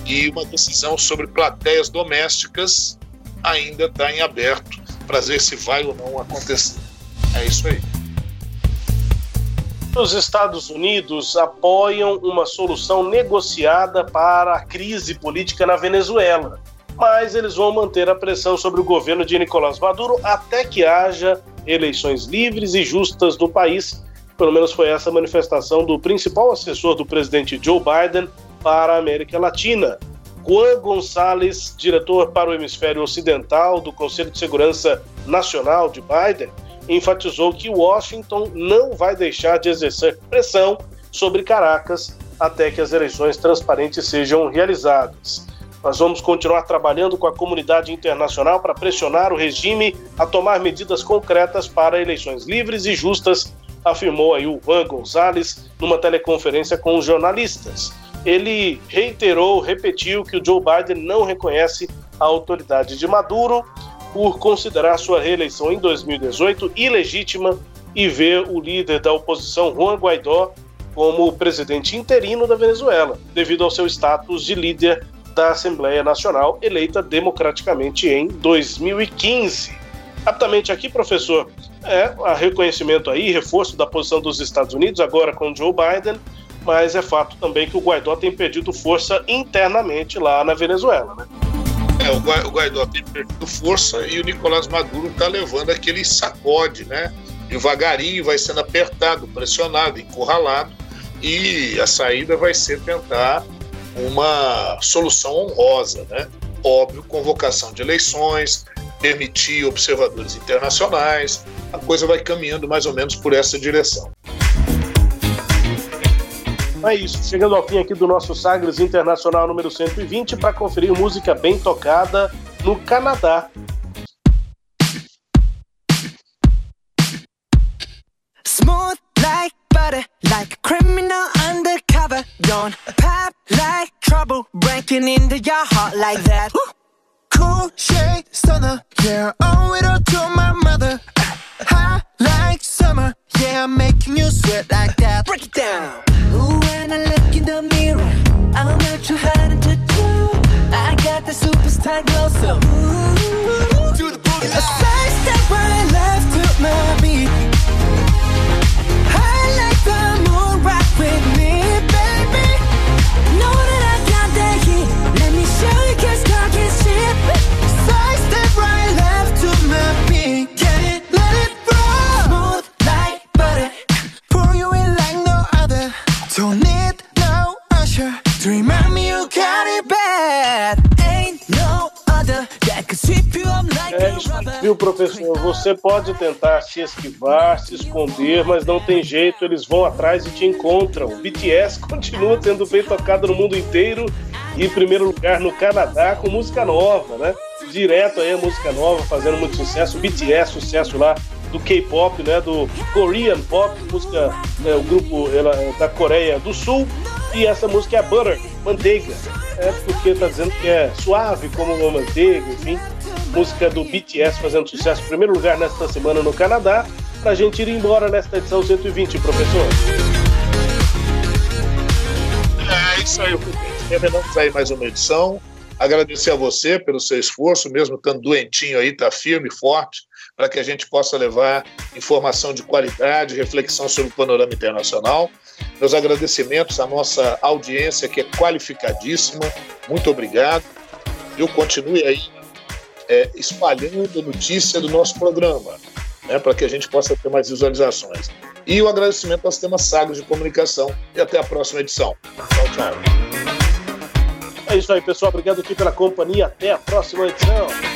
Speaker 3: e uma decisão sobre plateias domésticas ainda está em aberto para ver se vai ou não acontecer. É isso aí.
Speaker 1: Os Estados Unidos apoiam uma solução negociada para a crise política na Venezuela, mas eles vão manter a pressão sobre o governo de Nicolás Maduro até que haja eleições livres e justas no país. Pelo menos foi essa a manifestação do principal assessor do presidente Joe Biden para a América Latina. Juan Gonçalves, diretor para o hemisfério ocidental do Conselho de Segurança Nacional de Biden, enfatizou que Washington não vai deixar de exercer pressão sobre Caracas até que as eleições transparentes sejam realizadas. Nós vamos continuar trabalhando com a comunidade internacional para pressionar o regime a tomar medidas concretas para eleições livres e justas, afirmou aí o Juan Gonzalez numa teleconferência com os jornalistas. Ele reiterou, repetiu que o Joe Biden não reconhece a autoridade de Maduro por considerar sua reeleição em 2018 ilegítima e ver o líder da oposição, Juan Guaidó, como presidente interino da Venezuela, devido ao seu status de líder da Assembleia Nacional, eleita democraticamente em 2015. Rapidamente aqui, professor, é reconhecimento aí, reforço da posição dos Estados Unidos, agora com Joe Biden, mas é fato também que o Guaidó tem perdido força internamente lá na Venezuela, né?
Speaker 3: É, o Guaidó tem perdido força e o Nicolás Maduro está levando aquele sacode, né? Devagarinho vai sendo apertado, pressionado, encurralado e a saída vai ser tentar uma solução honrosa, né? Óbvio, convocação de eleições, permitir observadores internacionais, a coisa vai caminhando mais ou menos por essa direção.
Speaker 1: É isso, chegando ao fim aqui do nosso Sagres Internacional número 120 para conferir música bem tocada no Canadá. Smooth like butter, like a criminal undercover. Don't pop like trouble, breaking into your heart like that. cool shade stunner, yeah, owe it all to my mother. High like summer, yeah, I'm making you sweat like that. Break it down. Ooh, when I look in the mirror, I'm not too hard to do. I got the superstar glow, so ooh, to the boogie. A side step right left to my professor? Você pode tentar se esquivar, se esconder, mas não tem jeito, eles vão atrás e te encontram. O BTS continua sendo bem tocado no mundo inteiro e em primeiro lugar no Canadá com música nova, né? Direto aí a música nova, fazendo muito sucesso. BTS, sucesso lá do K-pop, né, do Korean Pop, música, é, o grupo ela, da Coreia do Sul, e essa música é Butter, manteiga, é porque tá dizendo que é suave como uma manteiga, enfim, música do BTS fazendo sucesso em primeiro lugar nesta semana no Canadá, pra gente ir embora nesta edição 120, professor.
Speaker 3: É isso aí, terminamos aí mais uma edição. Agradecer a você pelo seu esforço, mesmo estando doentinho aí, tá firme, forte, para que a gente possa levar informação de qualidade, reflexão sobre o panorama internacional. Meus agradecimentos à nossa audiência, que é qualificadíssima. Muito obrigado. Eu continue aí é, espalhando notícia do nosso programa, né, para que a gente possa ter mais visualizações. E o agradecimento ao Sistema Sagres de Comunicação. E até a próxima edição. Tchau, tchau.
Speaker 1: É isso aí, pessoal. Obrigado aqui pela companhia. Até a próxima edição.